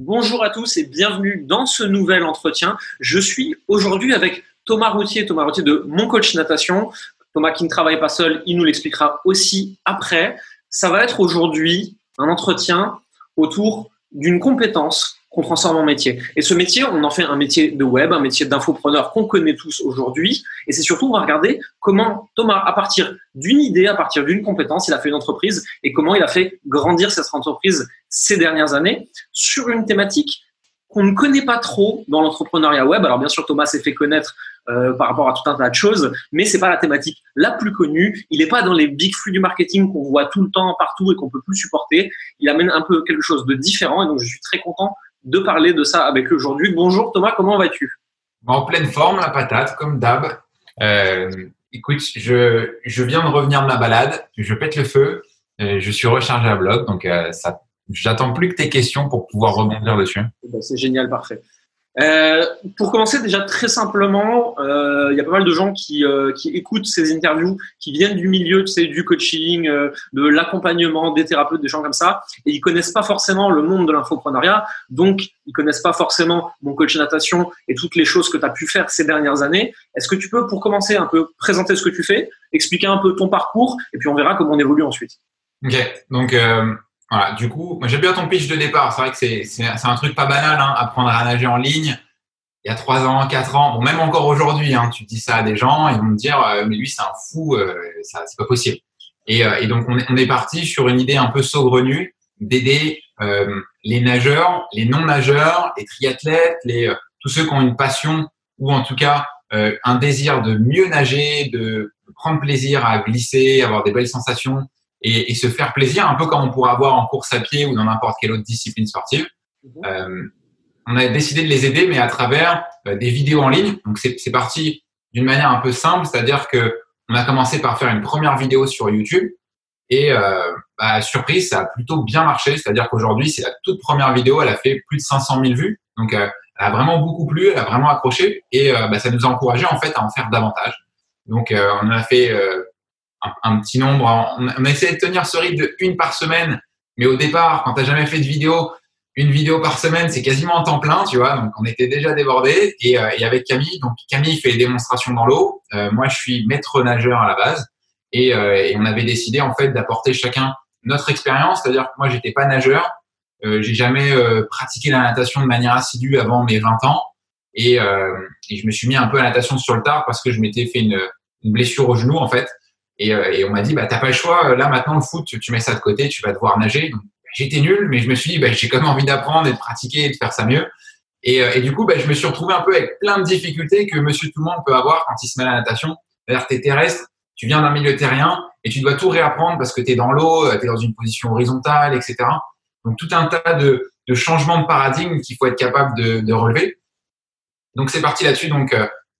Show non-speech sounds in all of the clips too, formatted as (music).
Bonjour à tous et bienvenue dans ce nouvel entretien. Je suis aujourd'hui avec Thomas Routier, Thomas Routier de Mon Coach Natation. Thomas qui ne travaille pas seul, il nous l'expliquera aussi après. Ça va être aujourd'hui un entretien autour d'une compétence qu'on transforme en métier. Et ce métier, on en fait un métier de web, un métier d'infopreneur qu'on connaît tous aujourd'hui. Et c'est surtout, on va regarder comment Thomas, à partir d'une idée, à partir d'une compétence, il a fait une entreprise et comment il a fait grandir cette entreprise ces dernières années sur une thématique qu'on ne connaît pas trop dans l'entrepreneuriat web. Alors bien sûr, Thomas s'est fait connaître euh, par rapport à tout un tas de choses, mais c'est pas la thématique la plus connue. Il n'est pas dans les big flux du marketing qu'on voit tout le temps partout et qu'on peut plus supporter. Il amène un peu quelque chose de différent et donc je suis très content de parler de ça avec eux aujourd'hui. Bonjour Thomas, comment vas-tu? En pleine forme, la patate, comme d'hab. Euh, écoute, je, je viens de revenir de ma balade, je pète le feu, euh, je suis rechargé à bloc, donc euh, ça, j'attends plus que tes questions pour pouvoir rebondir dessus. Eh ben, c'est génial, parfait. Euh, pour commencer, déjà très simplement, euh, il y a pas mal de gens qui, euh, qui écoutent ces interviews, qui viennent du milieu, tu sais, du coaching, euh, de l'accompagnement, des thérapeutes, des gens comme ça, et ils connaissent pas forcément le monde de l'infoprenariat, donc ils connaissent pas forcément mon coach natation et toutes les choses que tu as pu faire ces dernières années. Est-ce que tu peux, pour commencer, un peu présenter ce que tu fais, expliquer un peu ton parcours, et puis on verra comment on évolue ensuite. Ok, donc voilà, du coup, j'aime bien ton pitch de départ. C'est vrai que c'est, un truc pas banal, hein, apprendre à nager en ligne. Il y a trois ans, quatre ans, bon, même encore aujourd'hui, hein, tu dis ça à des gens, ils vont me dire, euh, mais lui c'est un fou, euh, ça, c'est pas possible. Et, euh, et donc on est, on est parti sur une idée un peu saugrenue d'aider euh, les nageurs, les non-nageurs, les triathlètes, les, tous ceux qui ont une passion ou en tout cas un désir de mieux nager, de prendre plaisir à glisser, avoir des belles sensations, et, et, se faire plaisir, un peu comme on pourrait avoir en course à pied ou dans n'importe quelle autre discipline sportive. Mhm. Euh, on a décidé de les aider, mais à travers euh, des vidéos en ligne. Donc c'est parti d'une manière un peu simple, c'est-à-dire que on a commencé par faire une première vidéo sur YouTube et euh, bah, surprise, ça a plutôt bien marché. C'est-à-dire qu'aujourd'hui, c'est la toute première vidéo, elle a fait plus de 500 000 vues, donc euh, elle a vraiment beaucoup plu, elle a vraiment accroché et euh, bah, ça nous a encouragé en fait à en faire davantage. Donc on a fait un, petit nombre. On, a essayé de tenir ce rythme de une par semaine, mais au départ, quand tu jamais fait de vidéo, une vidéo par semaine, c'est quasiment en temps plein, tu vois. Donc, on était déjà débordés. Et, euh, et avec Camille, donc Camille fait les démonstrations dans l'eau. Euh, moi, je suis maître nageur à la base. Et, euh, et on avait décidé en fait d'apporter chacun notre expérience, c'est-à-dire que moi, j'étais pas nageur. j'ai jamais pratiqué la natation de manière assidue avant mes 20 ans. Et, et, je me suis mis un peu à la natation sur le tard parce que je m'étais fait une, une blessure au genou en fait. Et, euh, et on m'a dit, bah, t'as pas le choix. Là, maintenant, le foot, tu, mets ça de côté, tu vas devoir nager. Donc, j'étais nul, mais je me suis dit, bah, j'ai quand même envie d'apprendre et de pratiquer et de faire ça mieux. Et, euh, et du coup, bah, je me suis retrouvé un peu avec plein de difficultés que monsieur tout le monde peut avoir quand il se met à la natation. C'est-à-dire terrestre, tu viens d'un milieu terrien et tu dois tout réapprendre parce que tu es dans l'eau, euh, tu es dans une position horizontale, etc. Donc, tout un tas de, de changements de paradigme qu'il faut être capable de, de relever. Donc, c'est parti là-dessus. Donc,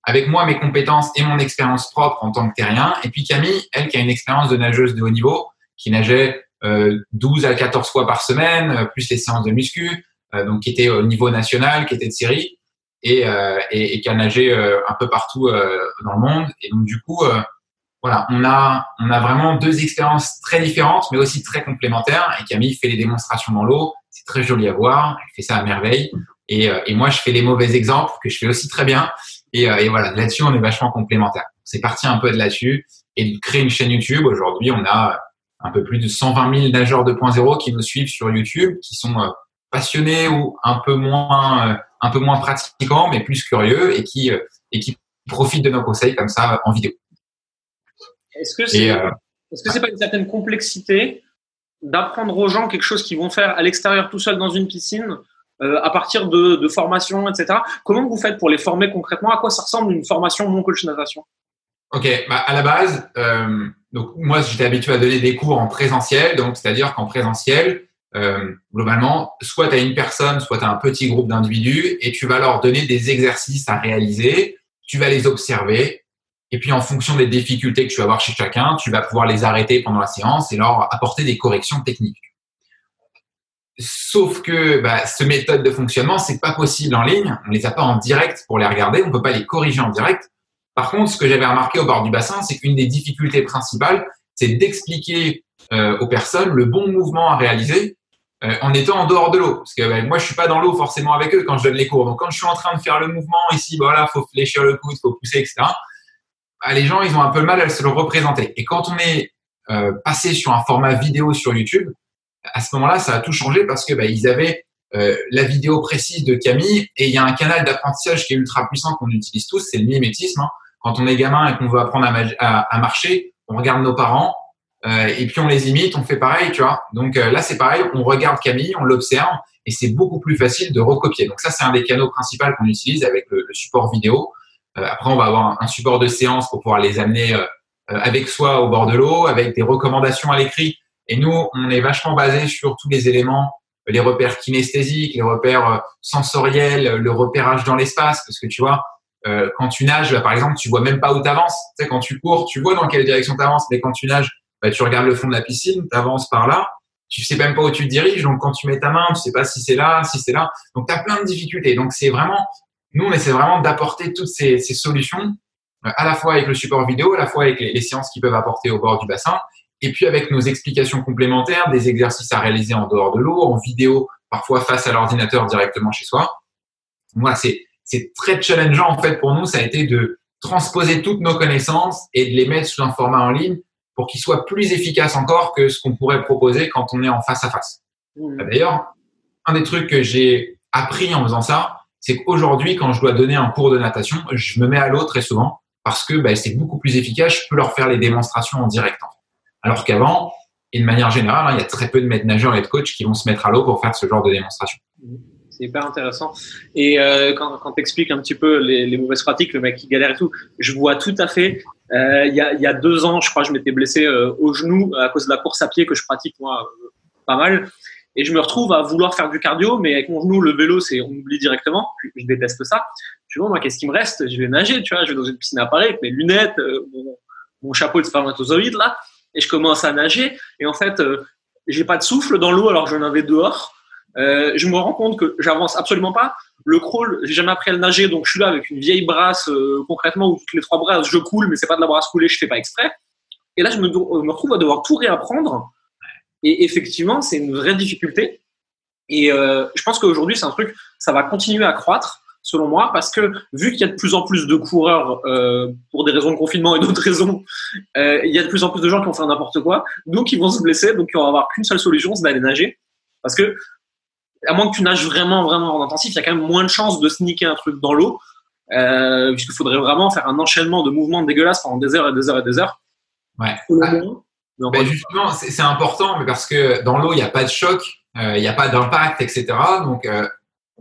avec moi, mes compétences et mon expérience propre en tant que terrien. Et puis Camille, elle qui a une expérience de nageuse de haut niveau, qui nageait euh, 12 à 14 fois par semaine, euh, plus les séances de muscu, euh, donc qui était au niveau national, qui était de série, et, euh, et, et, qui a nagé euh, un peu partout dans le monde. Et donc du coup, voilà, on a, on a vraiment deux expériences très différentes, mais aussi très complémentaires. Et Camille fait les démonstrations dans l'eau, c'est très joli à voir, elle fait ça à merveille. Et, et moi, je fais les mauvais exemples que je fais aussi très bien. Et, euh, et voilà, là-dessus, on est vachement complémentaires. C'est parti un peu de là-dessus et de créer une chaîne YouTube. Aujourd'hui, on a un peu plus de 120 000 nageurs 2.0 qui nous suivent sur YouTube, qui sont euh, passionnés ou un peu moins, euh, un peu moins pratiquants, mais plus curieux et qui, et qui profitent de nos conseils comme ça en vidéo. Est-ce que c'est euh, est -ce c'est pas une certaine complexité d'apprendre aux gens quelque chose qu'ils vont faire à l'extérieur tout seul dans une piscine euh, à partir de, de formations, etc. Comment vous faites pour les former concrètement? À quoi ça ressemble une formation mon coach natation Ok, bah à la base, euh, donc moi j'étais habitué à donner des cours en présentiel, donc c'est-à-dire qu'en présentiel, euh, globalement, soit tu as une personne, soit tu as un petit groupe d'individus et tu vas leur donner des exercices à réaliser, tu vas les observer et puis en fonction des difficultés que tu vas avoir chez chacun, tu vas pouvoir les arrêter pendant la séance et leur apporter des corrections techniques. Sauf que bah, ce méthode de fonctionnement, c'est pas possible en ligne. On les a pas en direct pour les regarder. On peut pas les corriger en direct. Par contre, ce que j'avais remarqué au bord du bassin, c'est qu'une des difficultés principales, c'est d'expliquer euh, aux personnes le bon mouvement à réaliser euh, en étant en dehors de l'eau. Parce que ben, moi, je suis pas dans l'eau forcément avec eux quand je donne les cours. Donc, quand je suis en train de faire le mouvement ici, ben, voilà, faut fléchir le coude, faut pousser, etc. Ben, les gens, ils ont un peu mal à se le représenter. Et quand on est euh, passé sur un format vidéo sur YouTube, à ce moment-là, ça a tout changé parce que ben, ils avaient euh, la vidéo précise de Camille et il y a un canal d'apprentissage qui est ultra puissant qu'on utilise tous, c'est le mimétisme. Hein. Quand on est gamin et qu'on veut apprendre à, marcher, on regarde nos parents, euh, et puis on les imite, on fait pareil, tu vois. Donc euh, là, c'est pareil, on regarde Camille, on l'observe, et c'est beaucoup plus facile de recopier. Donc ça, c'est un des canaux principaux qu'on utilise avec le, support vidéo. Euh, après, on va avoir un, support de séance pour pouvoir les amener avec soi au bord de l'eau, avec des recommandations à l'écrit. Et nous, on est vachement basé sur tous les éléments, les repères kinesthésiques, les repères sensoriels, le repérage dans l'espace, parce que tu vois, quand tu nages, par exemple, tu vois même pas où tu avances. Tu sais, quand tu cours, tu vois dans quelle direction tu avances, mais quand tu nages, bah, tu regardes le fond de la piscine, tu avances par là, tu sais même pas où tu te diriges, donc quand tu mets ta main, tu sais pas si c'est là, si c'est là. Donc tu as plein de difficultés. Donc c'est vraiment, nous on essaie vraiment d'apporter toutes ces, ces, solutions, euh, à la fois avec le support vidéo, à la fois avec les, les séances qu'ils peuvent apporter au bord du bassin, et puis avec nos explications complémentaires, des exercices à réaliser en dehors de l'eau, en vidéo, parfois face à l'ordinateur directement chez soi. Moi, c'est c'est très challengeant en fait pour nous. Ça a été de transposer toutes nos connaissances et de les mettre sous un format en ligne pour qu'il soit plus efficace encore que ce qu'on pourrait proposer quand on est en face à face. Mmh. D'ailleurs, un des trucs que j'ai appris en faisant ça, c'est qu'aujourd'hui, quand je dois donner un cours de natation, je me mets à l'eau très souvent parce que bah, c'est beaucoup plus efficace. Je peux leur faire les démonstrations en direct. Alors qu'avant, et de manière générale, hein, il y a très peu de maîtres nageurs et de coachs qui vont se mettre à l'eau pour faire ce genre de démonstration. C'est hyper intéressant. Et euh, quand, quand tu expliques un petit peu les, mauvaises pratiques, le mec qui galère et tout, je vois tout à fait. Euh, il y, a, deux ans, je crois, je m'étais blessé euh, au genou à cause de la course à pied que je pratique moi pas mal. Et je me retrouve à vouloir faire du cardio, mais avec mon genou, le vélo, c'est on oublie directement. Je déteste ça. Je vois, moi, qu'est-ce qui me reste? Je vais nager, tu vois. Je vais dans une piscine à Paris avec mes lunettes, mon, mon, chapeau de spermatozoïde là, et je commence à nager. Et en fait, j'ai pas de souffle dans l'eau alors que j'en avais dehors. Euh, je me rends compte que j'avance absolument pas. Le crawl, j'ai jamais appris à le nager, donc je suis là avec une vieille brasse euh, concrètement où toutes les trois brasses je coule, mais c'est pas de la brasse coulée, je fais pas exprès. Et là, je me, me retrouve à devoir tout réapprendre. Et effectivement, c'est une vraie difficulté. Et euh, je pense qu'aujourd'hui, c'est un truc, ça va continuer à croître, selon moi, parce que vu qu'il y a de plus en plus de coureurs euh, pour des raisons de confinement et d'autres raisons, euh, il y a de plus en plus de gens qui vont faire n'importe quoi, donc ils vont se blesser, donc ils vont avoir qu'une seule solution, c'est d'aller nager. Parce que à moins que tu nages vraiment, vraiment en intensif, il y a quand même moins de chances de sneaker un truc dans l'eau, euh, puisqu'il faudrait vraiment faire un enchaînement de mouvements dégueulasses pendant des heures et des heures et des heures. Ouais. Ben, justement, c'est important, mais parce que dans l'eau, il n'y a pas de choc, euh, il n'y a pas d'impact, etc. Donc, euh,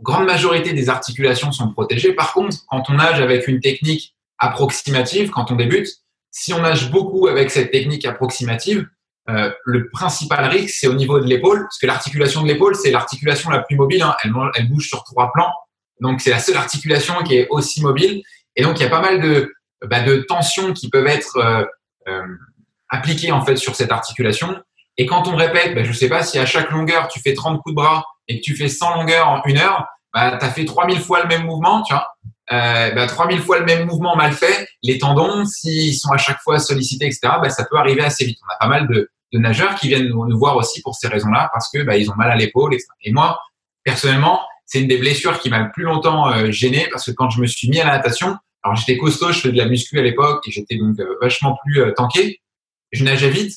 grande majorité des articulations sont protégées. Par contre, quand on nage avec une technique approximative, quand on débute, si on nage beaucoup avec cette technique approximative, euh, le principal risque, c'est au niveau de l'épaule, parce que l'articulation de l'épaule, c'est l'articulation la plus mobile. Hein. Elle, elle, bouge sur trois plans, donc c'est la seule articulation qui est aussi mobile. Et donc il y a pas mal de, bah, de tensions qui peuvent être euh, euh, appliquées en fait sur cette articulation. Et quand on répète, bah, je sais pas si à chaque longueur tu fais 30 coups de bras et que tu fais 100 longueurs en une heure, bah, tu as fait 3000 fois le même mouvement, tu vois. Euh, bah, 3000 fois le même mouvement mal fait, les tendons, s'ils sont à chaque fois sollicités, etc., bah, ça peut arriver assez vite. On a pas mal de, nageurs qui viennent nous, voir aussi pour ces raisons-là, parce que bah, ils ont mal à l'épaule. Et moi, personnellement, c'est une des blessures qui m'a le plus longtemps euh, gêné, parce que quand je me suis mis à la natation, alors j'étais costaud, je faisais de la muscu à l'époque, et j'étais donc euh, vachement plus euh, tanké. Je nageais vite,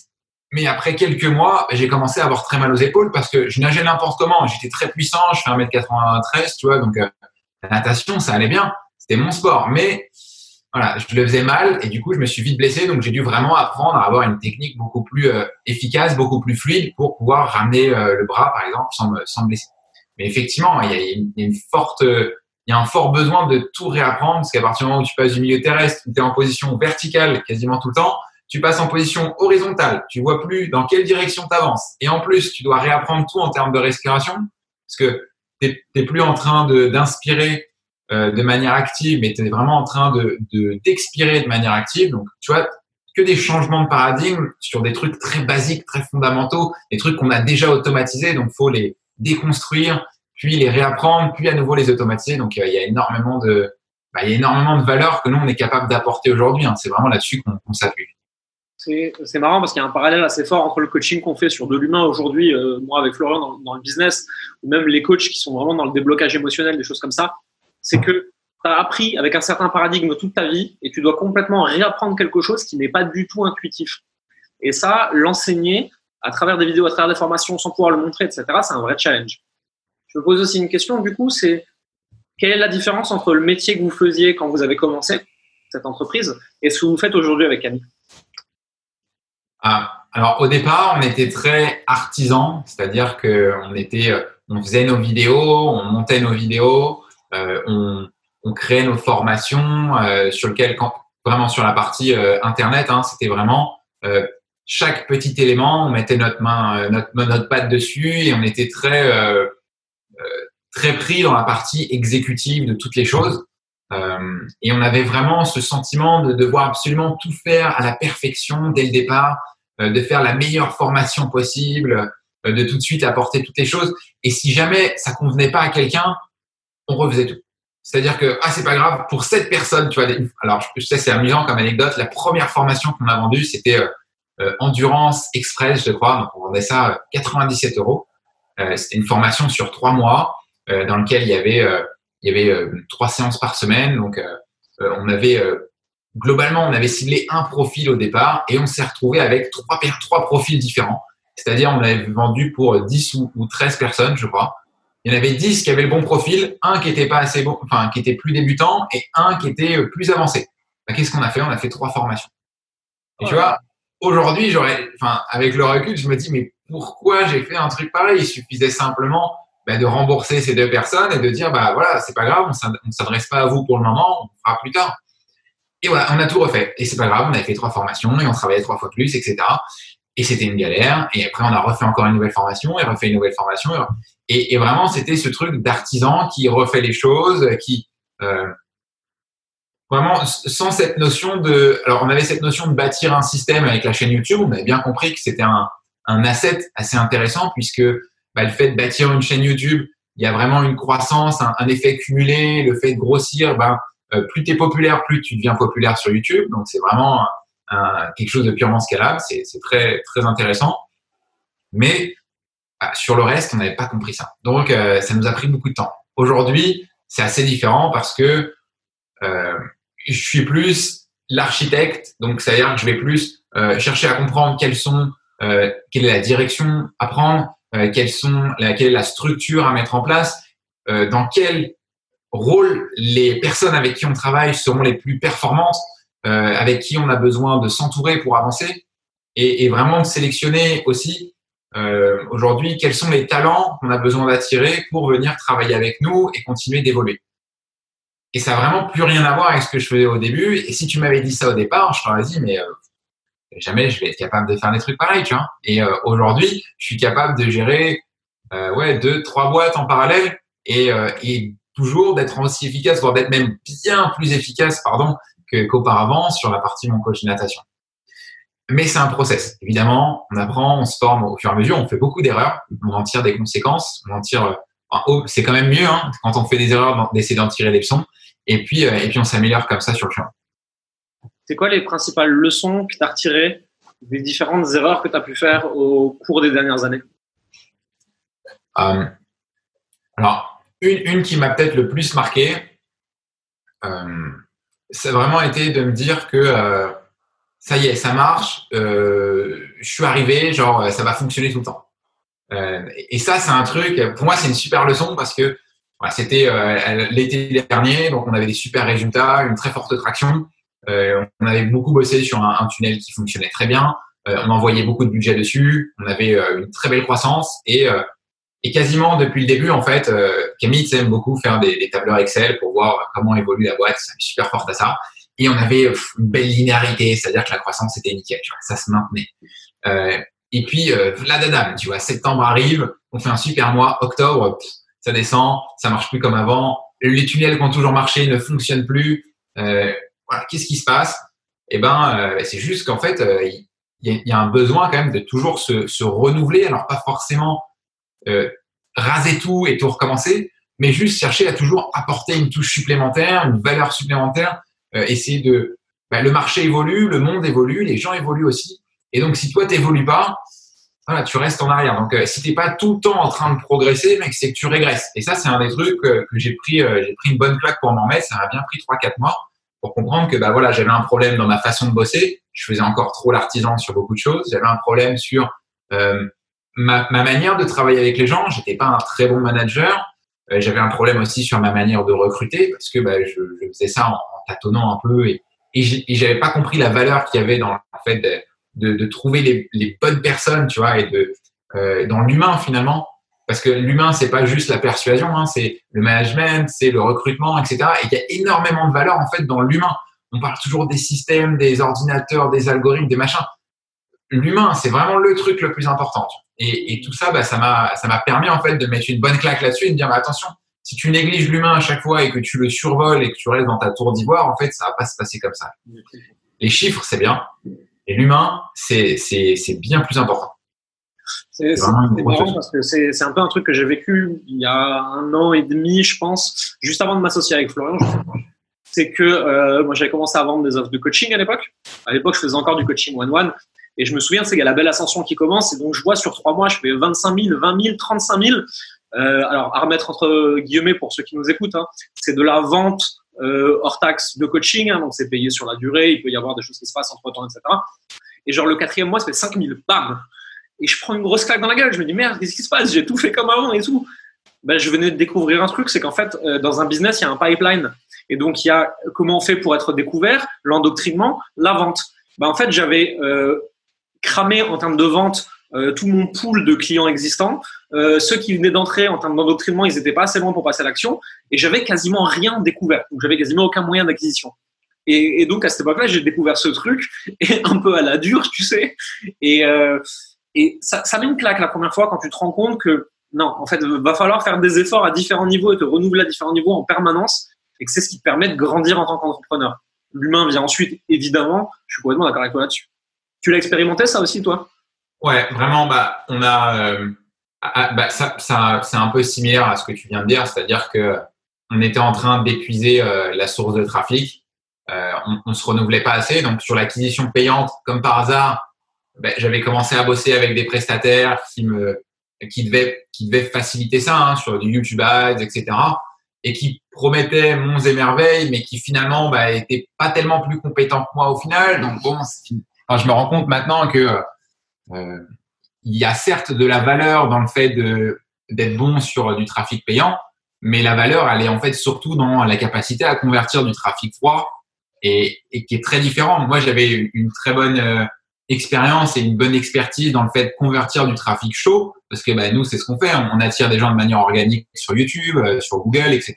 mais après quelques mois, j'ai commencé à avoir très mal aux épaules, parce que je nageais n'importe comment. J'étais très puissant, je fais 1m93, tu vois, donc la natation, ça allait bien. C'était mon sport, mais voilà, je le faisais mal et du coup, je me suis vite blessé. Donc, j'ai dû vraiment apprendre à avoir une technique beaucoup plus euh, efficace, beaucoup plus fluide pour pouvoir ramener euh, le bras, par exemple, sans me, sans blesser. Mais effectivement, il y, a, une, une forte, il y a un fort besoin de tout réapprendre parce qu'à partir du moment où tu passes du milieu terrestre, tu es en position verticale quasiment tout le temps, tu passes en position horizontale. Tu vois plus dans quelle direction tu. Et en plus, tu dois réapprendre tout en termes de respiration parce que tu n'es plus en train d'inspirer euh, de manière active, mais tu es vraiment en train de d'expirer de, manière active. Donc, tu vois, que des changements de paradigme sur des trucs très basiques, très fondamentaux, des trucs qu'on a déjà automatisés, donc faut les déconstruire, puis les réapprendre, puis à nouveau les automatiser. Donc, euh, il y a énormément de, bah, il y a énormément de valeurs que nous on est capable d'apporter aujourd'hui. Hein. C'est vraiment là-dessus qu'on s'appuie. C'est marrant parce qu'il y a un parallèle assez fort entre le coaching qu'on fait sur de l'humain aujourd'hui, euh, moi avec Florian dans, dans, le business, ou même les coachs qui sont vraiment dans le déblocage émotionnel, des choses comme ça. C'est que tu as appris avec un certain paradigme toute ta vie et tu dois complètement réapprendre quelque chose qui n'est pas du tout intuitif. Et ça, l'enseigner à travers des vidéos, à travers des formations, sans pouvoir le montrer, etc., c'est un vrai challenge. Je me pose aussi une question, du coup, c'est quelle est la différence entre le métier que vous faisiez quand vous avez commencé cette entreprise et ce que vous faites aujourd'hui avec Camille? Alors au départ, on était très artisan, c'est-à-dire que on était, euh, on faisait nos vidéos, on montait nos vidéos, euh, on, créait nos formations euh, sur lequel, quand, vraiment sur la partie internet, hein, c'était vraiment chaque petit élément, on mettait notre main, notre, patte dessus et on était très très pris dans la partie exécutive de toutes les choses. et on avait vraiment ce sentiment de devoir absolument tout faire à la perfection dès le départ de faire la meilleure formation possible, euh, de tout de suite apporter toutes les choses. Et si jamais ça convenait pas à quelqu'un, on refaisait tout. C'est-à-dire que ah c'est pas grave pour cette personne, tu vois. Alors je sais c'est amusant comme anecdote. La première formation qu'on a vendue c'était euh, endurance express, je crois. Donc on vendait ça 97 euros. c'était une formation sur trois mois dans lequel il y avait il y avait trois séances par semaine. Donc on avait globalement, on avait ciblé un profil au départ et on s'est retrouvé avec trois, trois profils différents. C'est-à-dire, on avait vendu pour 10 ou, 13 personnes, je crois. Il y en avait 10 qui avaient le bon profil, un qui était pas assez bon, enfin, qui était plus débutant et un qui était euh, plus avancé. Bah, qu'est-ce qu'on a fait? On a fait trois formations. Et tu vois, aujourd'hui, j'aurais, enfin, avec le recul, je me dis, mais pourquoi j'ai fait un truc pareil? Il suffisait simplement bah, de rembourser ces deux personnes et de dire, bah voilà, c'est pas grave, on ne s'adresse pas à vous pour le moment, on fera plus tard. Et voilà, on a tout refait. Et c'est pas grave, on avait fait trois formations et on travaillait trois fois plus, etc. Et c'était une galère. Et après, on a refait encore une nouvelle formation et refait une nouvelle formation. Et, vraiment, c'était ce truc d'artisan qui refait les choses, qui euh, vraiment sans cette notion de. Alors, on avait cette notion de bâtir un système avec la chaîne YouTube. On avait bien compris que c'était un, un asset assez intéressant puisque bah, le fait de bâtir une chaîne YouTube, il y a vraiment une croissance, un, un effet cumulé, le fait de grossir, euh, plus tu es populaire, plus tu deviens populaire sur YouTube. Donc, c'est vraiment quelque chose de purement scalable. C'est très, très intéressant. Mais bah, sur le reste, on n'avait pas compris ça. Donc, euh, ça nous a pris beaucoup de temps. Aujourd'hui, c'est assez différent parce que euh, je suis plus l'architecte. Donc, c'est-à-dire que je vais plus chercher à comprendre quelles sont, quelle est la direction à prendre, quelles sont, quelle est la structure à mettre en place, dans quel rôle les personnes avec qui on travaille seront les plus performantes, euh, avec qui on a besoin de s'entourer pour avancer et, et, vraiment de sélectionner aussi euh, aujourd'hui quels sont les talents qu'on a besoin d'attirer pour venir travailler avec nous et continuer d'évoluer. Et ça n'a vraiment plus rien à voir avec ce que je faisais au début. Et si tu m'avais dit ça au départ, je t'aurais dit, mais euh, jamais je vais être capable de faire des trucs pareils, tu vois. Et euh, aujourd'hui, je suis capable de gérer euh, ouais deux, trois boîtes en parallèle et, euh, et toujours d'être aussi efficace, voire d'être même bien plus efficace, pardon, qu'auparavant sur la partie mon coach natation. Mais c'est un process. Évidemment, on apprend, on se forme au fur et à mesure, on fait beaucoup d'erreurs, on en tire des conséquences, on en tire, oh, c'est quand même mieux hein, quand on fait des erreurs d'essayer d'en tirer des leçons, et puis, euh, et puis on s'améliore comme ça sur le chemin. C'est quoi les principales leçons que tu as retirées des différentes erreurs que tu as pu faire au cours des dernières années? Euh, Alors, une, une qui m'a peut-être le plus marqué, euh, ça a vraiment été de me dire que euh, ça y est, ça marche, euh, je suis arrivé, genre ça va fonctionner tout le temps. Et ça, c'est un truc, pour moi, c'est une super leçon parce que voilà, c'était l'été dernier, donc on avait des super résultats, une très forte traction. On avait beaucoup bossé sur un, un, tunnel qui fonctionnait très bien. on envoyait beaucoup de budget dessus. On avait une très belle croissance et et quasiment depuis le début, en fait, euh, Camille aime beaucoup faire des, des, tableurs Excel pour voir comment évolue la boîte. C'est super forte à ça. Et on avait une belle linéarité, c'est-à-dire que la croissance était nickel, tu vois, ça se maintenait. Euh, et puis, euh, la dadame, tu vois, septembre arrive, on fait un super mois, octobre, ça descend, ça marche plus comme avant, les tunnels qui ont toujours marché ne fonctionnent plus. Euh, voilà, qu'est-ce qui se passe? Eh ben, euh, c'est juste qu'en fait, euh, il y, y, a un besoin quand même de toujours se, se renouveler. Alors pas forcément euh, raser tout et tout recommencer, mais juste chercher à toujours apporter une touche supplémentaire, une valeur supplémentaire, euh, essayer de, bah, le marché évolue, le monde évolue, les gens évoluent aussi. Et donc, si toi, tu n'évolues pas, voilà, tu restes en arrière. Donc, euh, si tu n'es pas tout le temps en train de progresser, mec, c'est que tu régresses. Et ça, c'est un des trucs que, j'ai pris, euh, j'ai pris une bonne claque pour m'en mettre. Ça m'a bien pris 3-4 mois pour comprendre que bah, voilà, j'avais un problème dans ma façon de bosser. Je faisais encore trop l'artisan sur beaucoup de choses. J'avais un problème sur euh, ma, ma, manière de travailler avec les gens. J'étais pas un très bon manager. Euh, j'avais un problème aussi sur ma manière de recruter parce que bah, je, je, faisais ça en, tâtonnant un peu et, et j'avais pas compris la valeur qu'il y avait dans le fait de, de, de trouver les, les, bonnes personnes, tu vois, et de euh, dans l'humain finalement. Parce que l'humain, c'est pas juste la persuasion, hein, c'est le management, c'est le recrutement, etc. Et il y a énormément de valeur en fait dans l'humain. On parle toujours des systèmes, des ordinateurs, des algorithmes, des machins. L'humain, c'est vraiment le truc le plus important. Et, et tout ça, bah, ça m'a, ça m'a permis en fait de mettre une bonne claque là-dessus et de dire bah, attention, si tu négliges l'humain à chaque fois et que tu le survoles et que tu restes dans ta tour d'ivoire, en fait, ça va pas se passer comme ça. Les chiffres, c'est bien, et l'humain, c'est, c'est, c'est bien plus important. C'est marrant parce que c'est un peu un truc que j'ai vécu il y a un an et demi, je pense, juste avant de m'associer avec Florian. C'est que euh, moi, j'avais commencé à vendre des offres de coaching à l'époque. À l'époque, je faisais encore du coaching one-one. Et je me souviens, c'est qu'il y a la belle ascension qui commence. Et donc, je vois sur trois mois, je fais 25 000, 20 000, 35 000. Euh, alors, à remettre entre guillemets pour ceux qui nous écoutent, hein, c'est de la vente euh, hors taxe de coaching. Hein, donc, c'est payé sur la durée. Il peut y avoir des choses qui se passent entre temps, etc. Et genre, le quatrième mois, ça fait 5 000. Bam et je prends une grosse claque dans la gueule. Je me dis merde, qu'est-ce qui se passe? J'ai tout fait comme avant et tout. Ben, je venais de découvrir un truc, c'est qu'en fait, euh, dans un business, il y a un pipeline. Et donc, il y a comment on fait pour être découvert, l'endoctrinement, la vente. Ben, en fait, j'avais euh, cramé en termes de vente euh, tout mon pool de clients existants. Euh, ceux qui venaient d'entrer en termes d'endoctrinement, ils n'étaient pas assez loin pour passer à l'action. Et j'avais quasiment rien découvert. Donc, j'avais quasiment aucun moyen d'acquisition. Et, et, donc, à cette époque-là, j'ai découvert ce truc, (laughs) et un peu à la dure, tu sais. Et, euh, et ça, ça met une claque la première fois quand tu te rends compte que non, en fait, va falloir faire des efforts à différents niveaux et te renouveler à différents niveaux en permanence. Et que c'est ce qui te permet de grandir en tant qu'entrepreneur. L'humain vient ensuite, évidemment. Je suis complètement d'accord avec toi là-dessus. Tu l'as expérimenté ça aussi, toi? Ouais, vraiment. Bah, on a. Euh, bah, ça, ça c'est un peu similaire à ce que tu viens de dire, c'est-à-dire que on était en train d'épuiser euh, la source de trafic. Euh, on, on se renouvelait pas assez. Donc sur l'acquisition payante, comme par hasard, ben, j'avais commencé à bosser avec des prestataires qui me qui devaient qui devaient faciliter ça hein, sur du YouTube Ads, etc. Et qui promettaient monts et merveilles, mais qui finalement bah, étaient pas tellement plus compétents que moi au final. Donc bon, je me rends compte maintenant que euh, il y a certes de la valeur dans le fait d'être bon sur du trafic payant, mais la valeur, elle est en fait surtout dans la capacité à convertir du trafic froid et, et qui est très différent. Moi, j'avais une très bonne euh, expérience et une bonne expertise dans le fait de convertir du trafic chaud, parce que bah, nous, c'est ce qu'on fait, on attire des gens de manière organique sur YouTube, euh, sur Google, etc.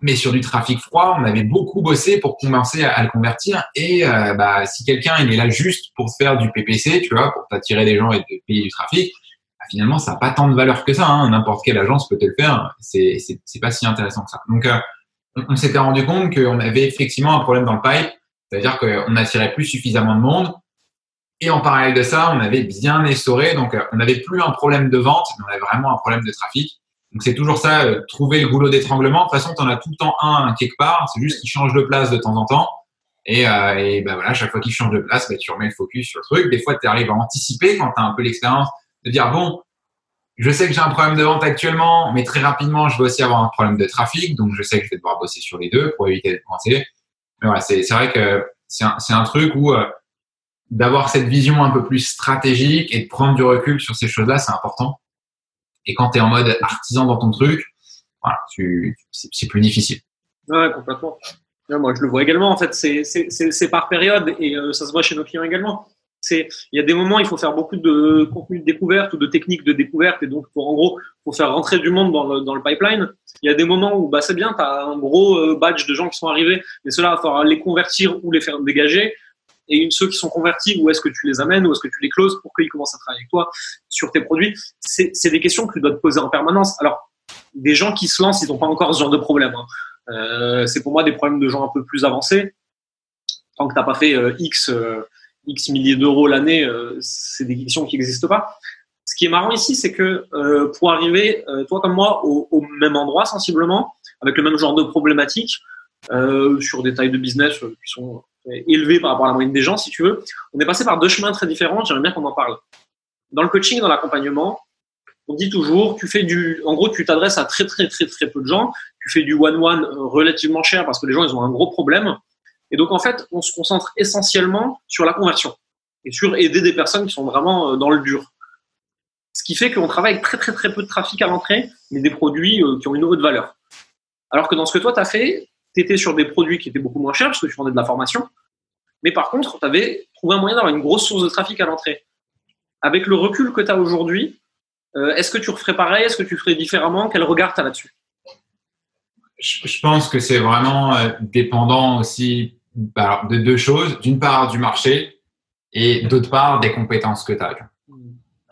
Mais sur du trafic froid, on avait beaucoup bossé pour commencer à, le convertir. Et euh, bah, si quelqu'un il est là juste pour faire du PPC, tu vois, pour t'attirer des gens et te payer du trafic, bah, finalement, ça n'a pas tant de valeur que ça. Hein. N'importe quelle agence peut te le faire. C'est c'est pas si intéressant que ça. Donc, euh, on, on s'était rendu compte qu'on avait effectivement un problème dans le pipe, c'est-à-dire qu'on n'attirait plus suffisamment de monde et en parallèle de ça, on avait bien essoré, donc euh, on n'avait plus un problème de vente, mais on avait vraiment un problème de trafic. Donc c'est toujours ça, euh, trouver le goulot d'étranglement. De toute façon, tu en as tout le temps un quelque part, c'est juste qu'il change de place de temps en temps. Et, euh, et ben voilà, chaque fois qu'il change de place, ben, tu remets le focus sur le truc. Des fois, tu arrives à anticiper quand tu as un peu l'expérience de dire, bon, je sais que j'ai un problème de vente actuellement, mais très rapidement, je vais aussi avoir un problème de trafic, donc je sais que je vais devoir bosser sur les deux pour éviter de coincé. Mais voilà, c'est vrai que c'est un, un, truc où... Euh, d'avoir cette vision un peu plus stratégique et de prendre du recul sur ces choses-là, c'est important. Et quand tu es en mode artisan dans ton truc, voilà, c'est plus difficile. Ouais, complètement. moi, je le vois également. En fait, c'est par période et euh, ça se voit chez nos clients également. Il y a des moments, il faut faire beaucoup de contenu de découverte ou de techniques de découverte et donc, pour, en gros, faut faire rentrer du monde dans le, dans le pipeline. Il y a des moments où bah, c'est bien, tu as un gros euh, badge de gens qui sont arrivés, mais cela, il va les convertir ou les faire dégager et ceux qui sont convertis, où est-ce que tu les amènes, où est-ce que tu les closes pour qu'ils commencent à travailler avec toi sur tes produits C'est des questions que tu dois te poser en permanence. Alors, des gens qui se lancent, ils n'ont pas encore ce genre de problème. Hein. Euh, c'est pour moi des problèmes de gens un peu plus avancés. Tant que tu n'as pas fait euh, X, euh, X milliers d'euros l'année, c'est des questions qui n'existent pas. Ce qui est marrant ici, c'est que pour arriver, toi comme moi, au, au, même endroit sensiblement, avec le même genre de problématiques, sur des tailles de business qui sont élevé par rapport à la moyenne des gens, si tu veux. On est passé par deux chemins très différents. J'aimerais bien qu'on en parle. Dans le coaching, dans l'accompagnement, on dit toujours, tu fais du, en gros, tu t'adresses à très très très très peu de gens. Tu fais du one-one relativement cher parce que les gens ils ont un gros problème. Et donc en fait, on se concentre essentiellement sur la conversion et sur aider des personnes qui sont vraiment euh, dans le dur. Ce qui fait qu'on travaille avec très très très peu de trafic à l'entrée, mais des produits euh, qui ont une haute valeur. Alors que dans ce que toi tu as fait, tu étais sur des produits qui étaient beaucoup moins chers parce que tu vendais de la formation. Mais par contre, tu avais trouvé un moyen d'avoir une grosse source de trafic à l'entrée. Avec le recul que tu as aujourd'hui, euh, est-ce que tu referais pareil? Est-ce que tu ferais différemment? Quel regard tu as là-dessus? Je, pense que c'est vraiment euh, dépendant aussi bah, de deux choses. D'une part, du marché et d'autre part, des compétences que tu as.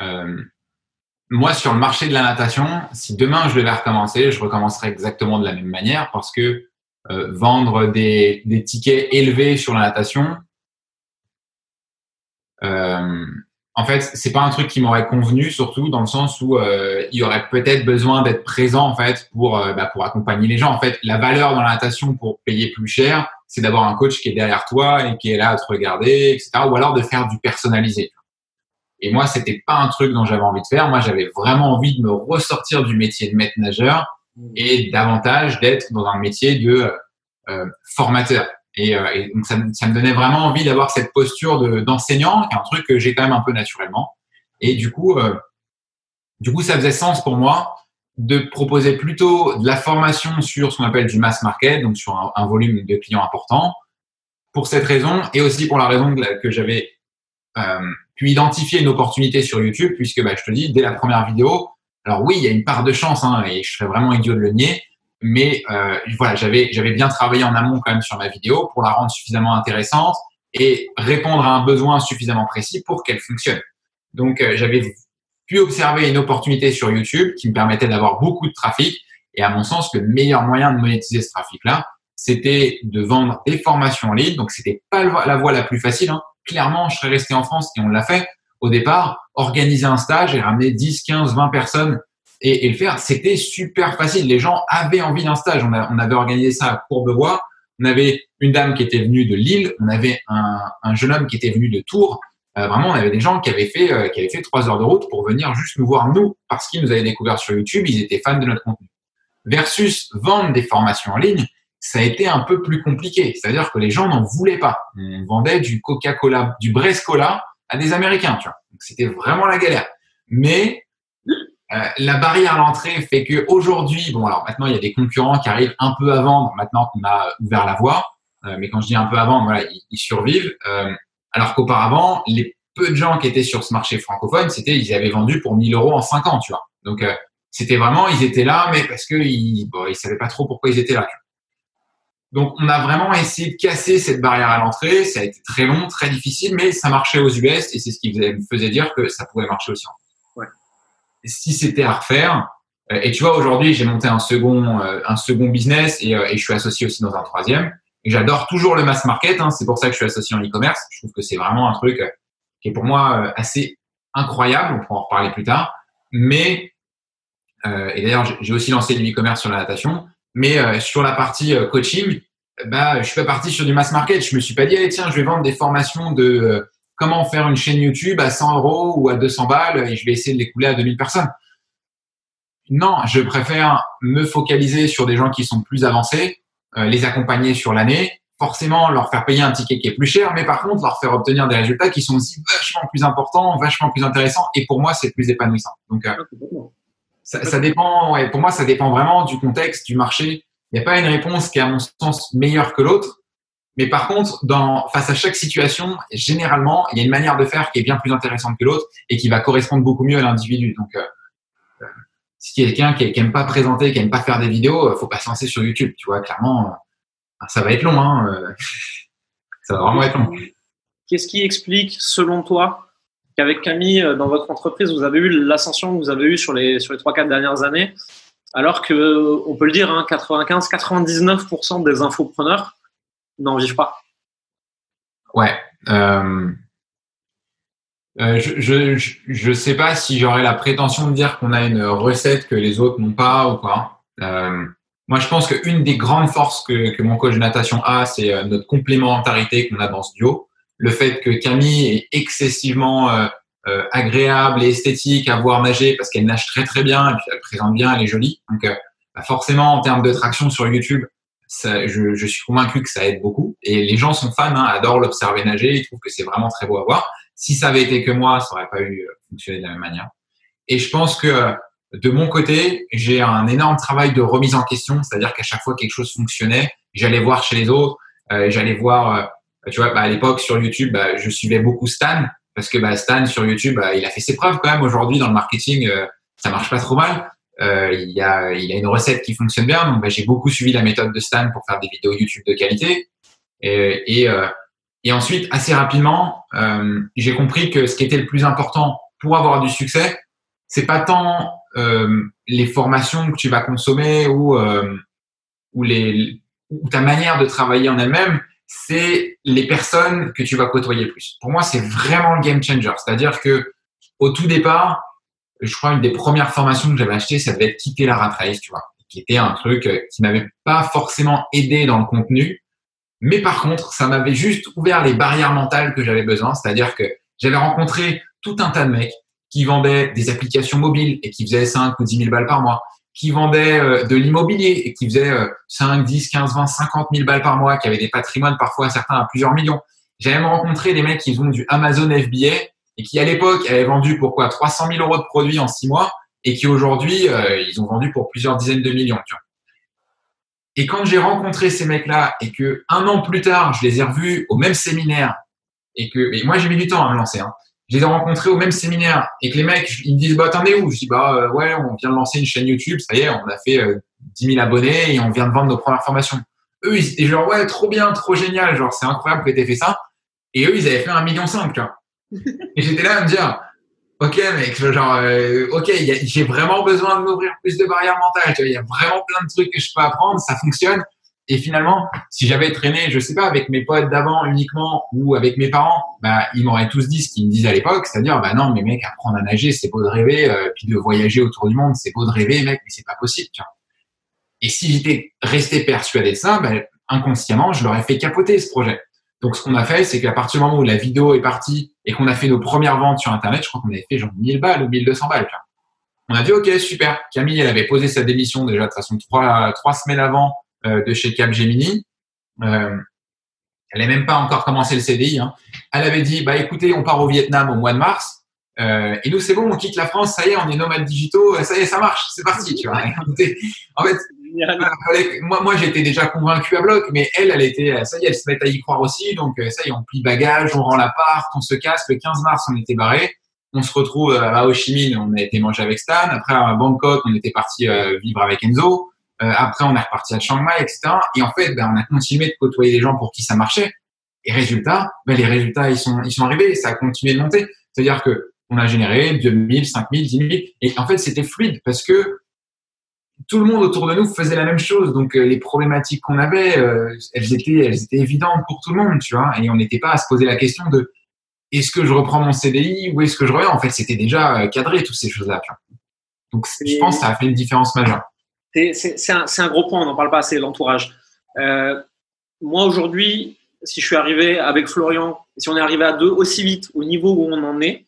Euh, moi, sur le marché de la natation, si demain je devais recommencer, je recommencerais exactement de la même manière parce que vendre des, des, tickets élevés sur la natation, euh, en fait, c'est pas un truc qui m'aurait convenu, surtout dans le sens où euh, il y aurait peut-être besoin d'être présent en fait pour euh, bah, pour accompagner les gens. En fait, la valeur dans la natation pour payer plus cher, c'est d'avoir un coach qui est derrière toi et qui est là à te regarder, etc. Ou alors de faire du personnalisé. Et moi, c'était pas un truc dont j'avais envie de faire. Moi, j'avais vraiment envie de me ressortir du métier de maître nageur et davantage d'être dans un métier de euh, formateur. Et, euh, et donc ça, ça, me donnait vraiment envie d'avoir cette posture d'enseignant, qui est un truc que j'ai quand même un peu naturellement. Et du coup, euh, du coup, ça faisait sens pour moi de proposer plutôt de la formation sur ce qu'on appelle du mass market, donc sur un, un, volume de clients important. Pour cette raison, et aussi pour la raison que j'avais euh, pu identifier une opportunité sur YouTube, puisque bah, je te dis, dès la première vidéo, alors oui, il y a une part de chance, hein, et je serais vraiment idiot de le nier, mais euh, voilà, j'avais j'avais bien travaillé en amont quand même sur ma vidéo pour la rendre suffisamment intéressante et répondre à un besoin suffisamment précis pour qu'elle fonctionne. Donc euh, j'avais pu observer une opportunité sur YouTube qui me permettait d'avoir beaucoup de trafic et à mon sens le meilleur moyen de monétiser ce trafic-là, c'était de vendre des formations en ligne. Donc c'était pas la voie la plus facile. Hein. Clairement, je serais resté en France et on l'a fait au départ. Organiser un stage et ramener 10, 15, 20 personnes et, et le faire, c'était super facile. Les gens avaient envie d'un stage. On, a, on, avait organisé ça à Courbevoie. On avait une dame qui était venue de Lille. On avait un, un jeune homme qui était venu de Tours. Euh, vraiment, on avait des gens qui avaient fait euh, qui avaient fait trois heures de route pour venir juste nous voir nous parce qu'ils nous avaient découvert sur YouTube. Ils étaient fans de notre contenu. Versus vendre des formations en ligne, ça a été un peu plus compliqué. C'est-à-dire que les gens n'en voulaient pas. On vendait du Coca-Cola, du Brescola à des Américains. Tu vois. Donc c'était vraiment la galère. Mais euh, la barrière à l'entrée fait que aujourd'hui, bon alors maintenant il y a des concurrents qui arrivent un peu vendre maintenant qu'on a ouvert la voie, euh, mais quand je dis un peu avant, voilà, ils, survivent. Euh, alors qu'auparavant, les peu de gens qui étaient sur ce marché francophone, c'était ils avaient vendu pour 1000 euros en 5 ans, tu vois. Donc c'était vraiment ils étaient là, mais parce que ils, bon, ils savaient pas trop pourquoi ils étaient là. Donc on a vraiment essayé de casser cette barrière à l'entrée. Ça a été très long, très difficile, mais ça marchait aux US et c'est ce qui me faisait dire que ça pouvait marcher aussi en si c'était à refaire, euh, et tu vois, aujourd'hui, j'ai monté un second, euh, un second business et, euh, et, je suis associé aussi dans un troisième. Et j'adore toujours le mass market. Hein, c'est pour ça que je suis associé en e-commerce. Je trouve que c'est vraiment un truc qui est pour moi assez incroyable. On pourra en reparler plus tard. Mais, euh, et d'ailleurs, j'ai aussi lancé du e-commerce sur la natation. Mais euh, sur la partie coaching, bah, je suis pas parti sur du mass market. Je me suis pas dit, allez, tiens, je vais vendre des formations de comment faire une chaîne YouTube à 100 euros ou à 200 balles et je vais essayer de l'écouler à 2000 personnes. Non, je préfère me focaliser sur des gens qui sont plus avancés, euh, les accompagner sur l'année, forcément leur faire payer un ticket qui est plus cher, mais par contre leur faire obtenir des résultats qui sont aussi vachement plus importants, vachement plus intéressants et pour moi c'est plus épanouissant. Donc euh, ça, dépend, pour moi ça dépend vraiment du contexte, du marché. Il n'y a pas une réponse qui est à mon sens meilleure que l'autre. Mais par contre, face à chaque situation, généralement, il y a une manière de faire qui est bien plus intéressante que l'autre et qui va correspondre beaucoup mieux à l'individu. Donc, euh, euh si quelqu'un qui, qui aime pas présenter, qui aime pas faire des vidéos, euh, faut pas se lancer sur YouTube. Tu vois, clairement, euh, ça va être long. Hein, (laughs) ça va vraiment être long. Qu'est-ce qui explique, selon toi, qu'avec Camille, dans votre entreprise, vous avez eu l'ascension que vous avez eue sur les sur les trois quatre dernières années, alors que on peut le dire, hein, 95-99% des infopreneurs n'en vivent pas Ouais. Euh, euh, je, je, sais pas si j'aurais la prétention de dire qu'on a une recette que les autres n'ont pas ou quoi. Euh, moi, je pense qu'une des grandes forces que, que, mon coach de natation a, c'est euh, notre complémentarité qu'on a dans ce duo. Le fait que Camille est excessivement euh, euh, agréable et esthétique à voir nager parce qu'elle nage très très bien et puis elle présente bien, elle est jolie. Donc euh, bah forcément, en termes de traction sur YouTube, ça, je, suis convaincu que ça aide beaucoup. Et les gens sont fans, hein, adorent l'observer nager, ils trouvent que c'est vraiment très beau à voir. Si ça avait été que moi, ça aurait pas eu fonctionné de la même manière. Et je pense que de mon côté, j'ai un énorme travail de remise en question, c'est-à-dire qu'à chaque fois quelque chose fonctionnait, j'allais voir chez les autres, euh, j'allais voir, euh, tu vois, bah, à l'époque sur YouTube, bah, je suivais beaucoup Stan parce que bah, Stan sur YouTube, bah, il a fait ses preuves quand même aujourd'hui dans le marketing, euh, ça marche pas trop mal. Euh, il, y a, il a une recette qui fonctionne bien, donc bah, j'ai beaucoup suivi la méthode de Stan pour faire des vidéos YouTube de qualité. Et, euh, et ensuite, assez rapidement, j'ai compris que ce qui était le plus important pour avoir du succès, c'est pas tant euh, les formations que tu vas consommer ou, euh, ou, les, ou ta manière de travailler en elle-même, c'est les personnes que tu vas côtoyer plus. Pour moi, c'est vraiment le game changer. C'est-à-dire que au tout départ, je crois une des premières formations que j'avais achetées, ça devait être quitter la rat race, tu vois, qui était un truc qui m'avait pas forcément aidé dans le contenu, mais par contre, ça m'avait juste ouvert les barrières mentales que j'avais besoin. C'est-à-dire que j'avais rencontré tout un tas de mecs qui vendaient des applications mobiles et qui faisaient 5 ou 10 000 balles par mois, qui vendaient euh, de l'immobilier et qui faisaient 5, 10, 15, 20, 50 000 balles par mois, qui avaient des patrimoines parfois certains à plusieurs millions. J'ai même rencontré des mecs qui ont du Amazon FBA et qui à l'époque avaient vendu pour quoi 300 000 euros de produits en 6 mois et qui aujourd'hui euh, ils ont vendu pour plusieurs dizaines de millions. Tu vois. Et quand j'ai rencontré ces mecs-là et que un an plus tard je les ai revus au même séminaire et que moi j'ai mis du temps à me lancer, hein, je les ai rencontrés au même séminaire et que les mecs, ils me disent, bah, t'en es où? Je dis, bah, euh, ouais, on vient de lancer une chaîne YouTube, ça y est, on a fait euh, 10 000 abonnés et on vient de vendre nos premières formations. Eux, ils étaient genre, ouais, trop bien, trop génial, genre, c'est incroyable que t'aies fait ça. Et eux, ils avaient fait un million cinq, tu vois. (laughs) et j'étais là à me dire, ok, mec, genre, euh, ok, j'ai vraiment besoin de m'ouvrir plus de barrières mentales, tu vois, il y a vraiment plein de trucs que je peux apprendre, ça fonctionne. Et finalement, si j'avais traîné, je sais pas, avec mes potes d'avant uniquement ou avec mes parents, bah, ils m'auraient tous dit ce qu'ils me disaient à l'époque, c'est-à-dire, bah non, mais mec, apprendre à nager, c'est beau de rêver, euh, puis de voyager autour du monde, c'est beau de rêver, mec, mais c'est pas possible. Et si j'étais resté persuadé de ça, bah, inconsciemment, je l'aurais fait capoter ce projet. Donc, ce qu'on a fait, c'est qu'à partir du moment où la vidéo est partie et qu'on a fait nos premières ventes sur Internet, je crois qu'on avait fait genre 1000 balles ou 1200 balles. On a dit, OK, super. Camille, elle avait posé sa démission déjà de façon trois, trois semaines avant euh, de chez Capgemini. Euh, elle n'a même pas encore commencé le CDI. Hein. Elle avait dit, bah écoutez, on part au Vietnam au mois de mars. Euh, et nous, c'est bon, on quitte la France, ça y est, on est nomades digitaux, ça y est, ça marche, c'est parti, tu vois. (laughs) en fait, moi, moi j'étais déjà convaincu à bloc, mais elle, elle était, ça y est, elle se met à y croire aussi. Donc, ça y est, on plie bagage, on rend l'appart, on se casse. Le 15 mars, on était barré. On se retrouve à Ho Chi Minh, on a été manger avec Stan. Après, à Bangkok, on était parti vivre avec Enzo. Euh, après, on est reparti à Chiang Mai, etc. Et en fait, ben, on a continué de côtoyer des gens pour qui ça marchait. Et résultat, ben, les résultats, ils sont, ils sont arrivés. Ça a continué de monter. C'est-à-dire que on a généré 2000, 5000, 10 000. Et en fait, c'était fluide parce que tout le monde autour de nous faisait la même chose. Donc, euh, les problématiques qu'on avait, euh, elles étaient, elles étaient évidentes pour tout le monde, tu vois. Et on n'était pas à se poser la question de est-ce que je reprends mon CDI ou est-ce que je reviens? En fait, c'était déjà cadré toutes ces choses-là. Donc, je pense que ça a fait une différence majeure. C'est un, gros point, on n'en parle pas assez, l'entourage. Euh, moi, aujourd'hui, si je suis arrivé avec Florian, si on est arrivé à deux aussi vite au niveau où on en est,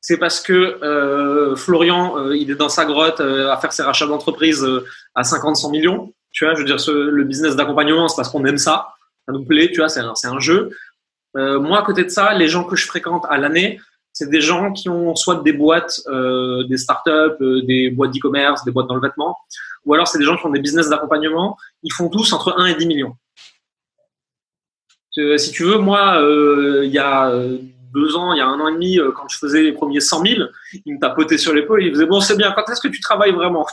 c'est parce que euh, Florian, euh, il est dans sa grotte à faire ses rachats d'entreprise à 50, 100 millions. Tu vois, je veux dire, le business d'accompagnement, c'est parce qu'on aime ça. Ça nous plaît, tu vois, c'est un, jeu. moi, à côté de ça, les gens que je fréquente à l'année, c'est des gens qui ont soit des boîtes, euh, des startups, euh, des boîtes d'e-commerce, des boîtes dans le vêtement, ou alors c'est des gens qui ont des business d'accompagnement. Ils font tous entre 1 et 10 millions. Euh, si tu veux, moi, il y a deux ans, il y a un an et demi, quand je faisais les premiers 100 000, ils me tapotaient sur l'épaule et ils disaient, bon, c'est bien, quand est-ce que tu travailles vraiment?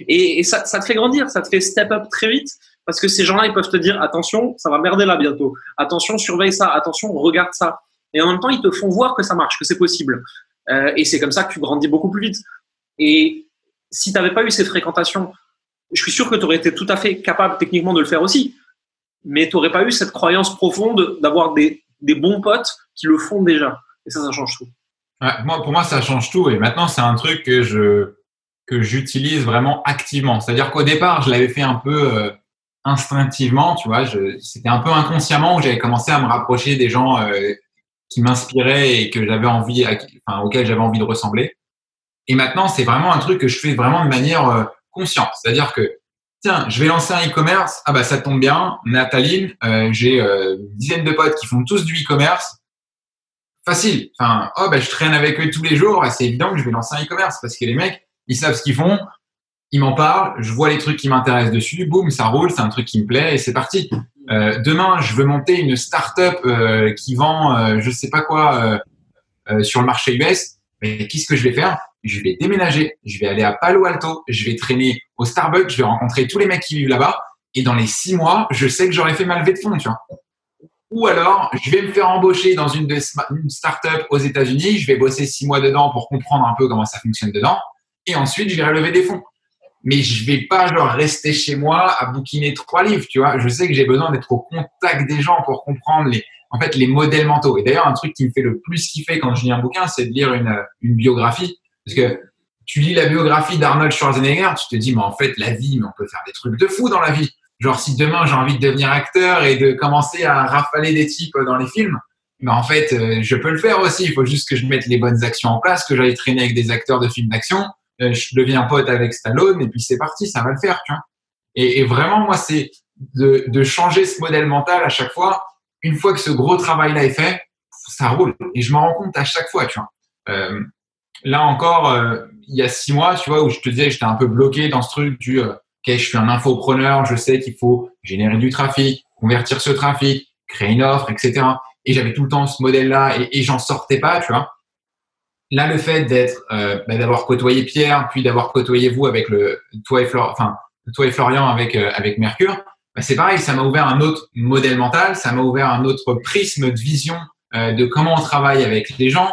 Et, et ça, ça, te fait grandir, ça te fait step up très vite, parce que ces gens-là, ils peuvent te dire, attention, ça va merder là bientôt. Attention, surveille ça. Attention, regarde ça et en même temps, ils te font voir que ça marche, que c'est possible. Euh, et c'est comme ça que tu grandis beaucoup plus vite. Et si tu n'avais pas eu ces fréquentations, je suis sûr que tu aurais été tout à fait capable techniquement de le faire aussi. Mais tu n'aurais pas eu cette croyance profonde d'avoir des, des, bons potes qui le font déjà. Et ça, ça change tout. Moi, pour moi, ça change tout. Et maintenant, c'est un truc que je, que j'utilise vraiment activement. C'est-à-dire qu'au départ, je l'avais fait un peu euh, instinctivement, tu vois, c'était un peu inconsciemment où j'avais commencé à me rapprocher des gens euh, qui m'inspiraient et que j'avais envie, enfin, auxquels j'avais envie de ressembler. Et maintenant, c'est vraiment un truc que je fais vraiment de manière euh, consciente. C'est-à-dire que, tiens, je vais lancer un e-commerce. Ah bah ça tombe bien, Nathalie, j'ai une dizaine de potes qui font tous du e-commerce facile. Enfin, oh, bah, je traîne avec eux tous les jours. C'est évident que je vais lancer un e-commerce parce que les mecs, ils savent ce qu'ils font. Ils m'en parlent. Je vois les trucs qui m'intéressent dessus. Boum, ça roule. C'est un truc qui me plaît et c'est parti. Euh, demain, je veux monter une start-up euh, qui vend, euh, je sais pas quoi, euh, sur le marché US. Mais qu'est-ce que je vais faire? Je vais déménager. Je vais aller à Palo Alto. Je vais traîner au Starbucks. Je vais rencontrer tous les mecs qui vivent là-bas. Et dans les six mois, je sais que j'aurais fait ma levée de fonds, tu vois. Ou alors, je vais me faire embaucher dans une, start-up aux États-Unis, je vais bosser six mois dedans pour comprendre un peu comment ça fonctionne dedans, et ensuite, je vais lever des fonds. Mais je vais pas genre rester chez moi à bouquiner trois livres, tu vois. Je sais que j'ai besoin d'être au contact des gens pour comprendre les, en fait, les modèles mentaux. Et d'ailleurs, un truc qui me fait le plus kiffer quand je lis un bouquin, c'est de lire une, une biographie, parce que tu lis la biographie d'Arnold Schwarzenegger, tu te dis, mais en fait, la vie, mais on peut faire des trucs de fou dans la vie. Genre, si demain j'ai envie de devenir acteur et de commencer à rafaler des types dans les films, mais en fait, euh, je peux le faire aussi. Il faut juste que je mette les bonnes actions en place, que j'aille traîner avec des acteurs de films d'action. Euh, je deviens pote avec Stallone et puis c'est parti, ça va le faire, tu vois. Et, vraiment, moi, c'est de, changer ce modèle mental à chaque fois. Une fois que ce gros travail-là est fait, ça roule. Et je m'en rends compte à chaque fois, tu vois. Euh, là encore, euh, il y a six mois, tu vois, où je te disais, j'étais un peu bloqué dans ce truc du je suis un infopreneur, je sais qu'il faut générer du trafic, convertir ce trafic, créer une offre, etc. Et j'avais tout le temps ce modèle-là et, et j'en sortais pas, tu vois. Là, le fait d'être, euh, bah, d'avoir côtoyé Pierre, puis d'avoir côtoyé vous avec le toi et Florian, enfin toi et Florian avec euh, avec Mercure, bah, c'est pareil, ça m'a ouvert un autre modèle mental, ça m'a ouvert un autre prisme de vision euh, de comment on travaille avec les gens,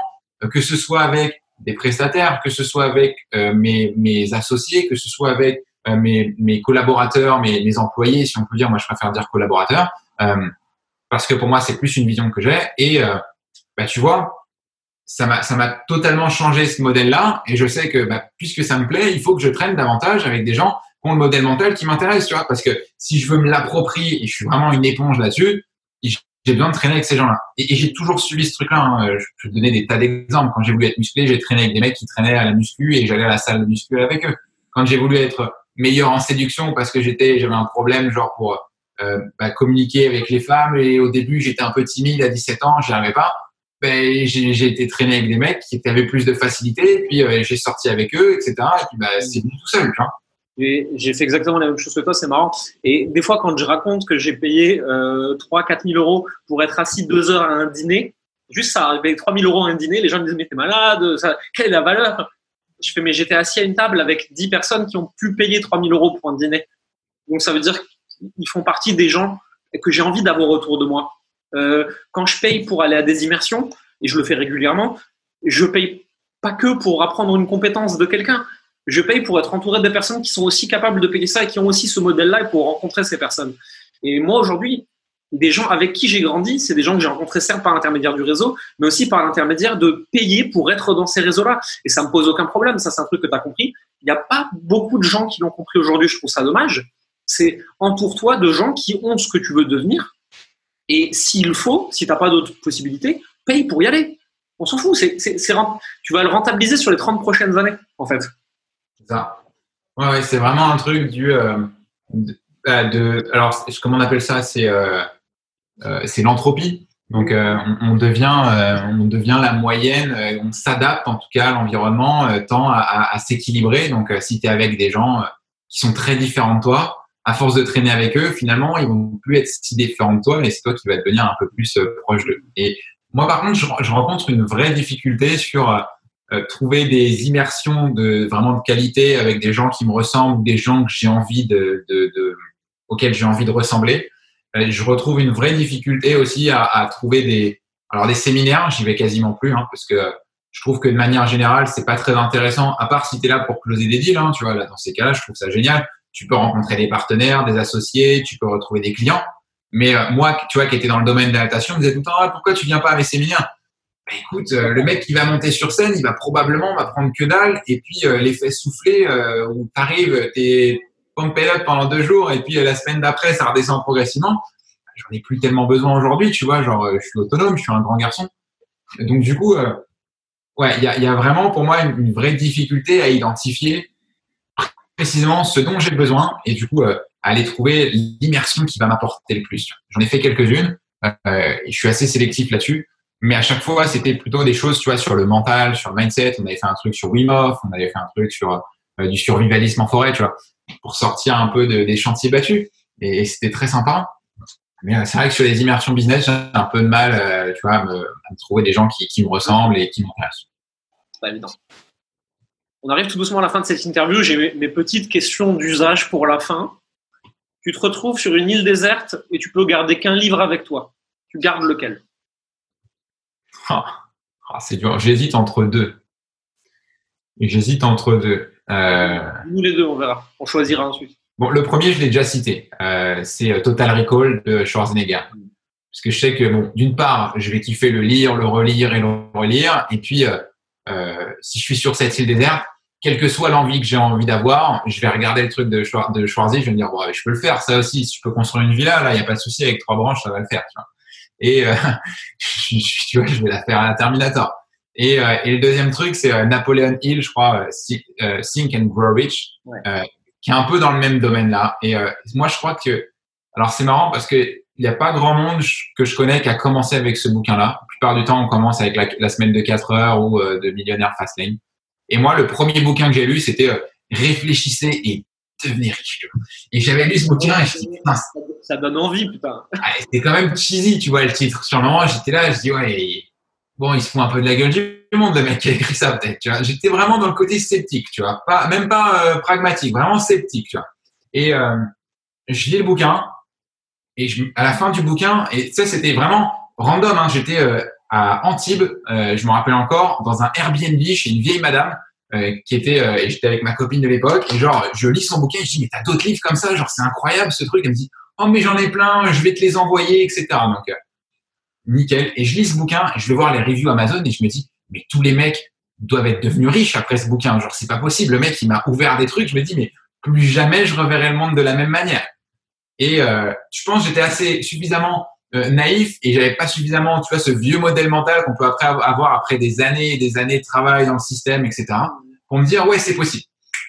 que ce soit avec des prestataires, que ce soit avec mes, mes associés, que ce soit avec euh, mes, mes, collaborateurs, mes, mes, employés, si on peut dire, moi je préfère dire collaborateurs, euh, parce que pour moi c'est plus une vision que j'ai. Et euh, bah, tu vois, ça m'a totalement changé ce modèle-là. Et je sais que bah, puisque ça me plaît, il faut que je traîne davantage avec des gens qui ont le modèle mental qui m'intéresse, tu vois, parce que si je veux me l'approprier et je suis vraiment une éponge là-dessus, j'ai besoin de traîner avec ces gens-là. Et, j'ai toujours suivi ce truc-là. Hein. Je peux donner des tas d'exemples. Quand j'ai voulu être musclé, j'ai traîné avec des mecs qui traînaient à la muscu et j'allais à la salle de muscu avec eux. Quand j'ai voulu être meilleur en séduction parce que j'étais, j'avais un problème genre pour euh, bah, communiquer avec les femmes et au début j'étais un peu timide à 17 ans, j'y arrivais pas. Ben, j'ai été traîné avec des mecs qui avaient plus de facilité, puis euh, j'ai sorti avec eux, etc. Et puis bah, c'est venu tout seul. J'ai fait exactement la même chose que toi, c'est marrant. Et des fois, quand je raconte que j'ai payé euh, 3 4 000 euros pour être assis deux heures à un dîner, juste ça, avec 3 000 euros à un dîner, les gens me disent, mais t'es malade, ça, quelle est la valeur? Je fais, mais j'étais assis à une table avec 10 personnes qui ont pu payer 3000 euros pour un dîner. Donc ça veut dire qu'ils font partie des gens que j'ai envie d'avoir autour de moi. Euh, quand je paye pour aller à des immersions, et je le fais régulièrement, je paye pas que pour apprendre une compétence de quelqu'un. Je paye pour être entouré de personnes qui sont aussi capables de payer ça et qui ont aussi ce modèle-là et pour rencontrer ces personnes. Et moi, aujourd'hui, des gens avec qui j'ai grandi, c'est des gens que j'ai rencontrés certes par l'intermédiaire du réseau, mais aussi par l'intermédiaire de payer pour être dans ces réseaux-là. Et ça me pose aucun problème. Ça, c'est un truc que tu as compris. Il n'y a pas beaucoup de gens qui l'ont compris aujourd'hui. Je trouve ça dommage. C'est entoure-toi de gens qui ont ce que tu veux devenir. Et s'il faut, si tu n'as pas d'autres possibilités, paye pour y aller. On s'en fout. C'est, tu vas le rentabiliser sur les 30 prochaines années, en fait. C'est ça. Ouais, c'est vraiment un truc du. Euh, bah, de, alors, comment on appelle ça C'est. Euh, euh, l'entropie. Donc, on, devient, on devient la moyenne, on s'adapte en tout cas à l'environnement, tend à, à, s'équilibrer. Donc, si tu es avec des gens qui sont très différents de toi, à force de traîner avec eux, finalement, ils vont plus être si différents de toi, mais c'est toi qui vas devenir un peu plus proche d'eux. Et moi, par contre, je, je, rencontre une vraie difficulté sur trouver des immersions de vraiment de qualité avec des gens qui me ressemblent, des gens que j'ai envie de, de, de auxquels j'ai envie de ressembler. Euh, je retrouve une vraie difficulté aussi à, à trouver des alors des séminaires, j'y vais quasiment plus hein, parce que je trouve que de manière générale, c'est pas très intéressant à part si tu es là pour closer des deals, hein, tu vois, là dans ces cas-là, je trouve ça génial. Tu peux rencontrer des partenaires, des associés, tu peux retrouver des clients. Mais euh, moi, tu vois, qui était dans le domaine de la natation, je me disais tout le temps, ah, pourquoi tu viens pas à mes séminaires bah, écoute, euh, le mec qui va monter sur scène, il va probablement va prendre que dalle, et puis euh, l'effet soufflé euh, où t'arrives, t'es pumpé up pendant deux jours, et puis la semaine d'après, ça redescend progressivement. J'en ai plus tellement besoin aujourd'hui, tu vois, genre je suis autonome, je suis un grand garçon. Donc du coup, ouais, il y a, y a, vraiment pour moi une, vraie difficulté à identifier précisément ce dont j'ai besoin, et du coup, aller trouver l'immersion qui va m'apporter le plus. J'en ai fait quelques-unes, et je suis assez sélectif là-dessus. Mais à chaque fois, c'était plutôt des choses, tu vois, sur le mental, sur le mindset. On avait fait un truc sur Wim Hof, on avait fait un truc sur euh, du survivalisme en forêt, tu vois, pour sortir un peu de, des chantiers battus. Et, c'était très sympa. Mais euh, c'est vrai que sur les immersions business, j'ai un peu de mal, euh, tu vois, à me, trouver des gens qui, qui me ressemblent et qui m'intéressent. Pas évident. On arrive tout doucement à la fin de cette interview. J'ai mes, petites questions d'usage pour la fin. Tu te retrouves sur une île déserte et tu peux garder qu'un livre avec toi. Tu gardes lequel? Ah, ah, c'est dur. J'hésite entre deux. J'hésite entre deux. Euh... Nous les deux, on verra. On choisira ensuite. Bon, le premier, je l'ai déjà cité. Euh, c'est euh, Total Recall de Schwarzenegger. Parce que je sais que, bon, d'une part, je vais kiffer le lire, le relire et le relire. Et puis, euh si je suis sur cette île déserte, quelle que soit l'envie que j'ai envie d'avoir, je vais regarder le truc de, Schwar de Schwarzy, je vais me dire, bon, je peux le faire, ça aussi. Si je peux construire une villa, là, il n'y a pas de souci, avec trois branches, ça va le faire. Tu vois. Et euh, (laughs) je, tu vois, je vais la faire à la Terminator. Et, euh, et le deuxième truc, c'est euh, Napoleon Hill, je crois, Think and Grow Rich, qui est un peu dans le même domaine là. Et moi, je crois que, alors c'est marrant parce que il n'y a pas grand monde que je connais qui a commencé avec ce bouquin-là. La plupart du temps, on commence avec la, la semaine de 4 heures ou de Millionnaire Fastlane. Et moi, le premier bouquin que j'ai lu, c'était Réfléchissez et devenez riche. Et j'avais lu ce bouquin et je me dit, putain, ça donne envie, putain. Ah, c'était quand même cheesy, tu vois, le titre. Sur le moment, j'étais là, je dis, ouais, bon, il se fout un peu de la gueule du monde, le mec qui a écrit ça, peut-être, tu vois. J'étais vraiment dans le côté sceptique, tu vois. Pas, même pas euh, pragmatique, vraiment sceptique, tu vois. Et euh, je lis le bouquin, et je, à la fin du bouquin, et ça, c'était vraiment random, hein, j'étais euh, à Antibes, je me rappelle encore, dans un Airbnb chez une vieille madame, qui était, et j'étais avec ma copine de l'époque, et genre, je lis son bouquin, je dis, mais t'as d'autres livres comme ça, genre, c'est incroyable ce truc. Elle me dit, Oh, mais j'en ai plein, je vais te les envoyer, etc. Donc, euh, nickel. Et je lis ce bouquin et je vais voir les reviews Amazon et je me dis, mais tous les mecs doivent être devenus riches après ce bouquin. Genre, c'est pas possible. Le mec, il m'a ouvert des trucs. Je me dis, mais plus jamais je reverrai le monde de la même manière. Et euh, je pense que j'étais assez suffisamment euh, naïf et j'avais pas suffisamment, tu vois, ce vieux modèle mental qu'on peut après avoir après des années et des années de travail dans le système, etc. Pour me dire, ouais, c'est possible.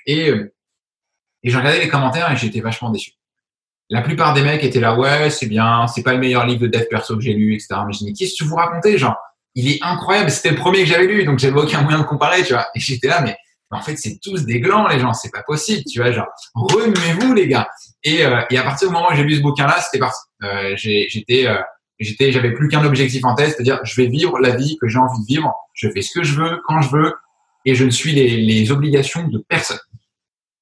Et, euh, et j'ai regardé les commentaires et j'étais vachement déçu la plupart des mecs étaient là, ouais, c'est bien, c'est pas le meilleur livre de dev perso que j'ai lu, etc. Mais je dis, qu'est-ce que tu vous racontez, genre, il est incroyable, c'était le premier que j'avais lu, donc j'avais aucun moyen de comparer, tu vois. Et j'étais là, mais en fait, c'est tous des glands, les gens, c'est pas possible, tu vois, genre, remuez-vous, les gars. Et, euh, et à partir du moment où j'ai lu ce bouquin-là, c'était parti. Euh, j'étais, euh, j'étais, j'avais plus qu'un objectif en tête, c'est-à-dire, je vais vivre la vie que j'ai envie de vivre, je fais ce que je veux, quand je veux, et je ne suis les, les obligations de personne.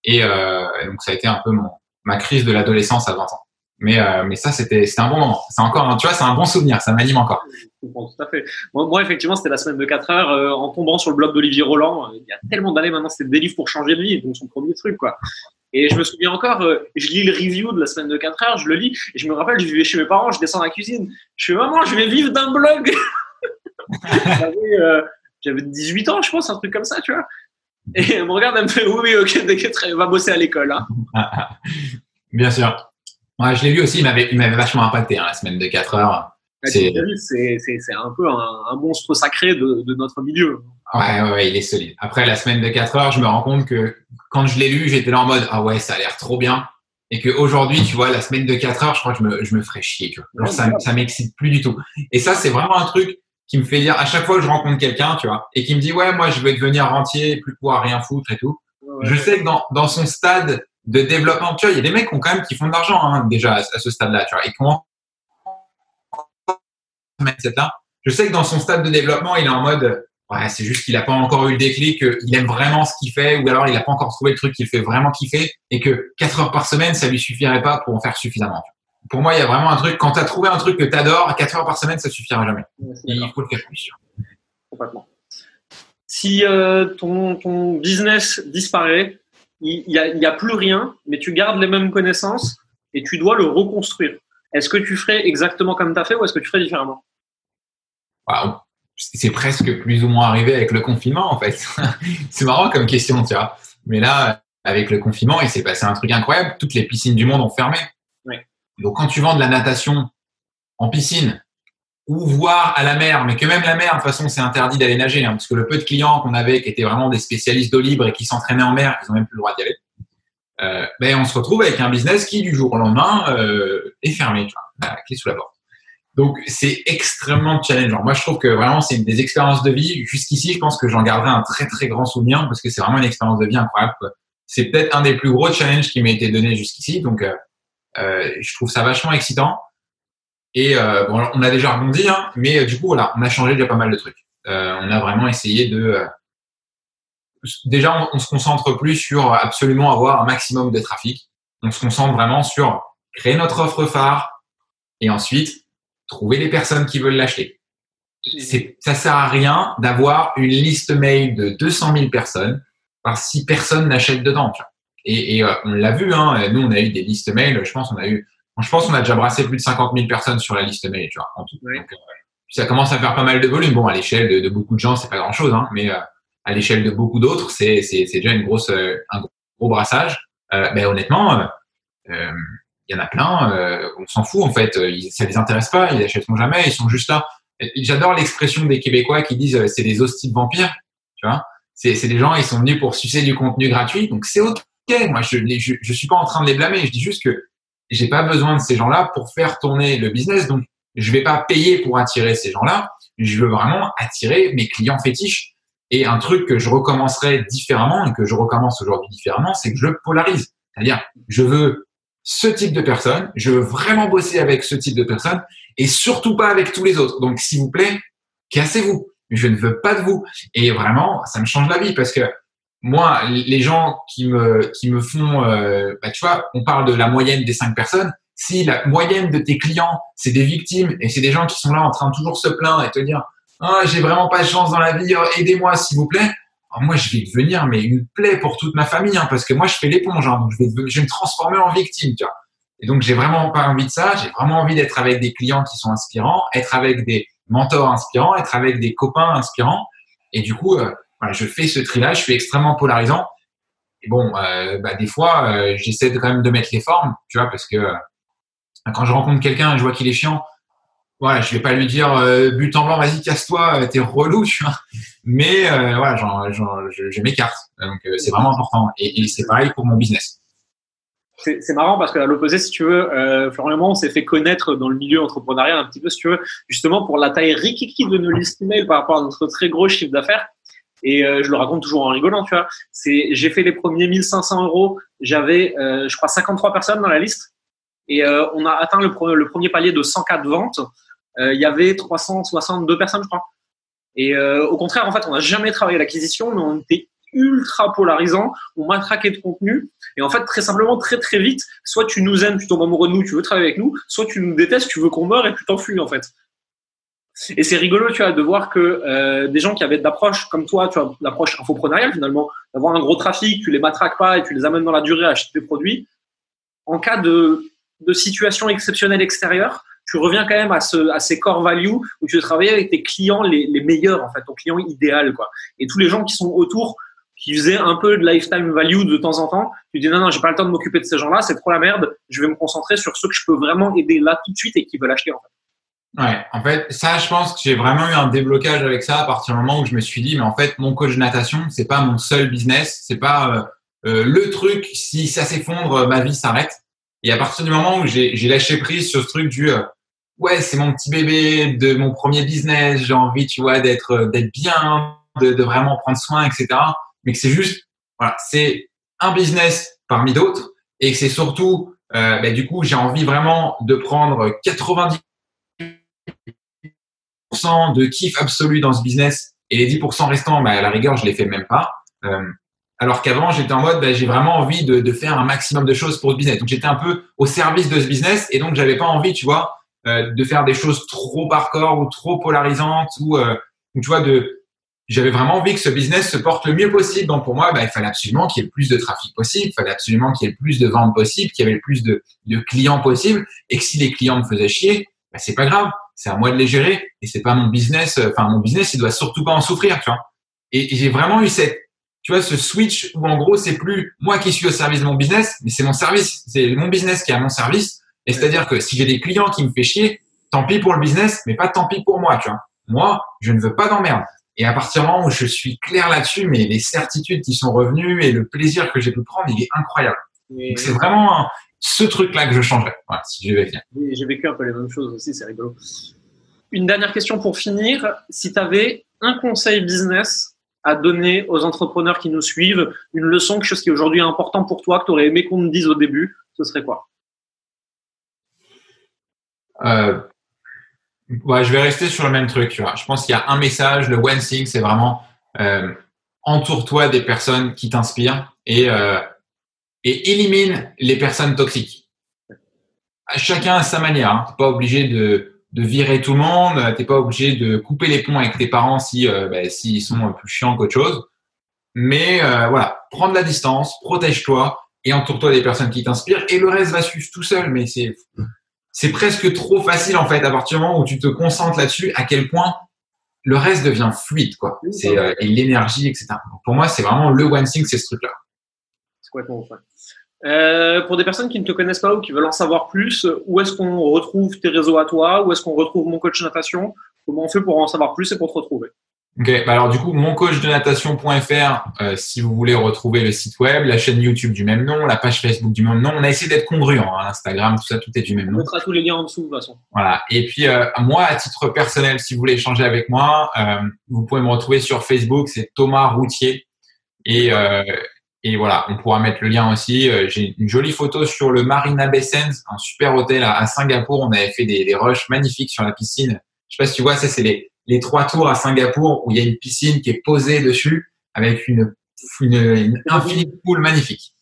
Et, euh, donc, ça a été un peu mon, ma crise de l'adolescence à 20 ans. Mais, euh, mais ça, c'était un bon moment. C'est encore, tu vois, c'est un bon souvenir. Ça m'anime encore. Tout à fait. Moi, effectivement, c'était la semaine de 4 heures euh, en tombant sur le blog d'Olivier Roland. Il y a tellement d'années maintenant, c'était des livres pour changer de vie, donc son premier truc, quoi. Et je me souviens encore, euh, je lis le review de la semaine de 4 heures, je le lis, et je me rappelle, je vivais chez mes parents, je descends dans la cuisine. Je fais, maman, je vais vivre d'un blog. (laughs) J'avais 18 ans, je pense, un truc comme ça, tu vois. Et elle me regarde, elle me fait, oui, oui, ok, t'inquiète, va bosser à l'école. Hein. (laughs) Bien sûr. Ouais, je l'ai lu aussi, il m'avait vachement impacté, hein, la semaine de 4 heures. C'est, un peu un, monstre sacré de, de, notre milieu. Ouais, ouais, ouais, il est solide. Après, la semaine de 4 heures, je me rends compte que quand je l'ai lu, j'étais là en mode, ah ouais, ça a l'air trop bien. Et qu'aujourd'hui, tu vois, la semaine de 4 heures, je crois que je me, je me ferais chier. Tu vois. ça, ça m'excite plus du tout. Et ça, c'est vraiment un truc qui me fait dire, à chaque fois que je rencontre quelqu'un, tu vois, et qui me dit, ouais, moi, je vais devenir rentier, plus pouvoir rien foutre et tout. je sais que dans, dans son stade de développement, tu vois, il y a des mecs qui ont quand même, qui font de l'argent, hein, déjà, à, ce stade-là, tu vois, et comment, Je sais que dans son stade de développement, il est en mode, ouais, c'est juste qu'il n'a pas encore eu le déclic, qu'il aime vraiment ce qu'il fait, ou alors il n'a pas encore trouvé le truc qu'il fait vraiment kiffer, et que 4 heures par semaine, ça lui suffirait pas pour en faire suffisamment pour moi, il y a vraiment un truc, quand tu as trouvé un truc que tu adores, 4 heures par semaine, ça suffira jamais. il faut le faire plus. Complètement. Si euh, ton, ton, business disparaît, il n'y a, a, plus rien, mais tu gardes les mêmes connaissances et tu dois le reconstruire. Est-ce que tu ferais exactement comme tu as fait ou est-ce que tu ferais différemment? C'est presque plus ou moins arrivé avec le confinement en fait. (laughs) c'est marrant comme question, tu vois. Mais là, avec le confinement, il s'est passé un truc incroyable. Toutes les piscines du monde ont fermé. Donc quand tu vends de la natation en piscine ou voir à la mer, mais que même la mer, de toute façon, c'est interdit d'aller nager, hein, parce que le peu de clients qu'on avait qui étaient vraiment des spécialistes d'eau libre et qui s'entraînaient en mer, ils n'ont même plus le droit d'y aller. Euh, ben on se retrouve avec un business qui du jour au lendemain euh, est fermé, tu vois, la clé sous la porte. Donc c'est extrêmement challengeant. Moi je trouve que vraiment c'est des expériences de vie. Jusqu'ici, je pense que j'en garderai un très très grand souvenir parce que c'est vraiment une expérience de vie incroyable. C'est peut-être un des plus gros challenges qui m'a été donné jusqu'ici. Donc euh, euh, je trouve ça vachement excitant. Et euh, bon, on a déjà rebondi, hein, mais du coup voilà, on a changé déjà pas mal de trucs. on a vraiment essayé de déjà, on, se concentre plus sur absolument avoir un maximum de trafic. On se concentre vraiment sur créer notre offre phare et ensuite trouver les personnes qui veulent l'acheter. Ça sert à rien d'avoir une liste mail de 200 000 personnes parce si personne n'achète dedans. Et, euh, on l'a vu, hein, nous on a eu des listes mail. Je pense on a eu, je pense on a déjà brassé plus de 50 000 personnes sur la liste mail. Tu vois, en tout. Euh, ça commence à faire pas mal de volume. Bon, à l'échelle de, beaucoup de gens, c'est pas grand chose, hein, mais euh, à l'échelle de beaucoup d'autres, c'est déjà une grosse, euh, un gros brassage. Euh, ben, honnêtement, euh, euh, il y en a plein, euh, on s'en fout en fait, ils, ça les intéresse pas, ils achèteront jamais, ils sont juste là. J'adore l'expression des Québécois qui disent c'est des hosties de vampires, tu vois. C'est des gens, ils sont venus pour sucer du contenu gratuit, donc c'est ok. Moi, je, je, je suis pas en train de les blâmer, je dis juste que j'ai pas besoin de ces gens-là pour faire tourner le business, donc je vais pas payer pour attirer ces gens-là. Je veux vraiment attirer mes clients fétiches et un truc que je recommencerai différemment et que je recommence aujourd'hui différemment, c'est que je polarise. C'est-à-dire, je veux ce type de personne, je veux vraiment bosser avec ce type de personne et surtout pas avec tous les autres. Donc, s'il vous plaît, cassez-vous. Je ne veux pas de vous. Et vraiment, ça me change la vie parce que moi, les gens qui me, qui me font, euh, bah, tu vois, on parle de la moyenne des cinq personnes. Si la moyenne de tes clients, c'est des victimes et c'est des gens qui sont là en train de toujours se plaindre et te dire, ah, j'ai vraiment pas de chance dans la vie, oh, aidez-moi s'il vous plaît. Moi, je vais devenir mais une plaie pour toute ma famille, hein, parce que moi, je fais l'éponge, hein, donc je vais, me transformer en victime, tu vois. Et donc, j'ai vraiment pas envie de ça. J'ai vraiment envie d'être avec des clients qui sont inspirants, être avec des mentors inspirants, être avec des copains inspirants. Et du coup, euh, je fais ce tri-là. Je suis extrêmement polarisant. Et bon, euh, bah, des fois, euh, j'essaie quand même de mettre les formes, tu vois, parce que quand je rencontre quelqu'un et je vois qu'il est chiant, voilà, je vais pas lui dire euh, but en blanc, vas-y casse-toi, euh, t'es relou, tu vois. Mais euh, voilà, genre, genre, je, m'écarte. Donc euh, c'est vraiment important. Et, c'est pareil pour mon business. C'est marrant parce qu'à l'opposé, si tu veux, euh, Florian on s'est fait connaître dans le milieu entrepreneurial un petit peu, si tu veux, justement pour la taille rikiki de nos listes email par rapport à notre très gros chiffre d'affaires. Et je le raconte toujours en rigolant, tu vois. C'est, j'ai fait les premiers 1500 euros, j'avais, je crois, 53 personnes dans la liste. Et on a atteint le, le premier palier de 104 ventes. Euh, il y avait 362 personnes, je crois. Et euh, au contraire, en fait, on n'a jamais travaillé l'acquisition, mais on était ultra polarisant, on matraquait de contenu. Et en fait, très simplement, très très vite, soit tu nous aimes, tu tombes amoureux de nous, tu veux travailler avec nous, soit tu nous détestes, tu veux qu'on meure et tu t'enfuis en fait. Et c'est rigolo, tu vois, de voir que euh, des gens qui avaient de l'approche comme toi, tu vois, l'approche infoprenariale finalement, d'avoir un gros trafic, tu les matraques pas et tu les amènes dans la durée à acheter des produits. En cas de, de situation exceptionnelle extérieure, tu reviens quand même à, ce, à ces core values où tu veux travailler avec tes clients les, les meilleurs, en fait, ton client idéal, quoi. Et tous les gens qui sont autour, qui faisaient un peu de lifetime value de temps en temps, tu dis non, non, j'ai pas le temps de m'occuper de ces gens-là, c'est trop la merde, je vais me concentrer sur ceux que je peux vraiment aider là tout de suite et qui veulent acheter, en fait. Ouais, en fait, ça, je pense que j'ai vraiment eu un déblocage avec ça à partir du moment où je me suis dit, mais en fait, mon coach de natation, c'est pas mon seul business, c'est pas euh, euh le truc. Si ça s'effondre, ma vie s'arrête. Et à partir du moment où j'ai lâché prise sur ce truc du, euh, ouais, c'est mon petit bébé de mon premier business, j'ai envie, tu vois, d'être euh, d'être bien, de, de, vraiment prendre soin, etc. Mais que c'est juste, voilà, c'est un business parmi d'autres et que c'est surtout, euh, bah, du coup, j'ai envie vraiment de prendre 90% de kiff absolu dans ce business et les 10% restants, bah, à la rigueur, je les fais même pas. Euh, alors qu'avant, j'étais en mode, bah, j'ai vraiment envie de, de, faire un maximum de choses pour ce business. Donc, j'étais un peu au service de ce business et donc, j'avais pas envie, tu vois, euh, de faire des choses trop hardcore ou trop polarisantes ou, euh, tu vois de j'avais vraiment envie que ce business se porte le mieux possible. Donc pour moi, bah, il fallait absolument qu'il y ait le plus de trafic possible, il fallait absolument qu'il y ait le plus de ventes possible, qu'il y avait le plus de, de clients possible, et que si les clients me faisaient chier, bah, c'est pas grave. c'est à moi de les gérer et c'est pas mon business. Enfin, mon business, il doit surtout pas en souffrir, tu vois. Et, j'ai vraiment eu cette, tu vois, ce switch où en gros, c'est plus moi qui suis au service de mon business, mais c'est mon service, c'est mon business qui est à mon service. Et c'est-à-dire que si j'ai des clients qui me fait chier, tant pis pour le business, mais pas tant pis pour moi, tu vois. Moi, je ne veux pas d'emmerde. Et à partir du moment où je suis clair là-dessus, mais les certitudes qui sont revenues et le plaisir que j'ai pu prendre, il est incroyable. C'est vraiment ce truc-là que je changerais, voilà, si je vais faire. J'ai vécu un peu les mêmes choses aussi, c'est rigolo. Une dernière question pour finir. Si tu avais un conseil business à donner aux entrepreneurs qui nous suivent, une leçon, quelque chose qui est aujourd'hui important pour toi, que tu aurais aimé qu'on me dise au début, ce serait quoi? Euh, je vais rester sur le même truc. Tu vois. Je pense qu'il y a un message. Le one thing, c'est vraiment euh, entoure-toi des personnes qui t'inspirent et, euh, et élimine les personnes toxiques. Chacun à sa manière. Hein. Tu n'es pas obligé de, virer tout le monde. Tu n'es pas obligé de couper les ponts avec tes parents si ben, s'ils sont plus chiants qu'autre chose. Mais voilà, prends de la distance, protège-toi et entoure-toi des personnes qui t'inspirent et le reste va suivre tout seul. Mais c'est c'est presque trop facile en fait à partir du moment où tu te concentres là-dessus, à quel point le reste devient fluide, quoi. C'est euh, et l'énergie, etc. pour moi, c'est vraiment le one thing, c'est ce truc-là. C'est complètement vrai. Euh, pour des personnes qui ne te connaissent pas ou qui veulent en savoir plus, où est-ce qu'on retrouve tes réseaux à toi? Où est-ce qu'on retrouve mon coach natation? Comment on fait pour en savoir plus et pour te retrouver? Ok, bah alors du coup, moncoachdenatation.fr euh, si vous voulez retrouver le site web, la chaîne YouTube du même nom, la page Facebook du même nom. On a essayé d'être congruent, hein, Instagram, tout ça, tout est du même nom. On mettra tous les liens en dessous de toute façon. Voilà. Et puis euh, moi, à titre personnel, si vous voulez échanger avec moi, euh, vous pouvez me retrouver sur Facebook, c'est Thomas Routier. Et, euh, et voilà, on pourra mettre le lien aussi. J'ai une jolie photo sur le Marina Bay Sands, un super hôtel à, à Singapour. On avait fait des, des rushs magnifiques sur la piscine. Je sais pas si tu vois, ça c'est les les trois tours à Singapour où il y a une piscine qui est posée dessus avec une, une, infinie poule magnifique.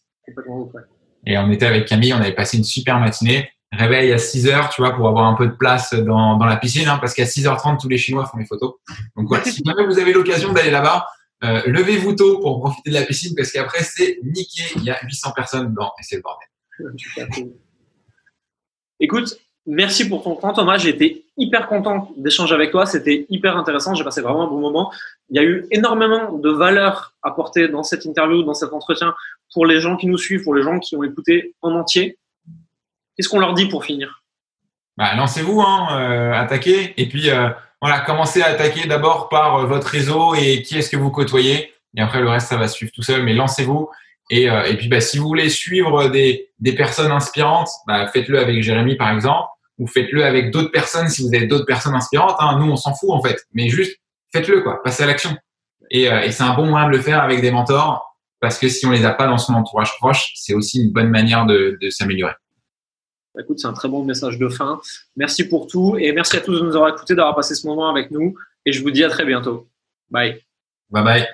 Et on était avec Camille, on avait passé une super matinée. Réveil à 6 heures, tu vois, pour avoir un peu de place dans, dans la piscine, hein, parce qu'à 6h30, tous les Chinois font les photos. Donc voilà, si jamais vous avez l'occasion d'aller là-bas, euh, levez-vous tôt pour profiter de la piscine, parce qu'après, c'est niqué. Il y a 800 personnes dedans et c'est le bordel. Écoute, Merci pour ton temps, Thomas. J'ai été hyper content d'échanger avec toi. C'était hyper intéressant. J'ai passé vraiment un bon moment. Il y a eu énormément de valeur apportée dans cette interview, dans cet entretien pour les gens qui nous suivent, pour les gens qui ont écouté en entier. Qu'est-ce qu'on leur dit pour finir? Bah, Lancez-vous, hein, euh, attaquez. Et puis, euh, voilà, commencez à attaquer d'abord par euh, votre réseau et qui est-ce que vous côtoyez. Et après, le reste, ça va suivre tout seul. Mais lancez-vous. Et, et puis, bah, si vous voulez suivre des, des personnes inspirantes, bah, faites-le avec Jérémy, par exemple ou faites-le avec d'autres personnes si vous avez d'autres personnes inspirantes. Hein. Nous, on s'en fout en fait, mais juste faites-le quoi, passez à l'action. Et, euh, et c'est un bon moyen de le faire avec des mentors parce que si on les a pas dans son entourage proche, c'est aussi une bonne manière de, de s'améliorer. Bah, écoute, c'est un très bon message de fin. Merci pour tout et merci à tous de nous avoir écoutés, d'avoir passé ce moment avec nous. Et je vous dis à très bientôt. Bye. Bye bye.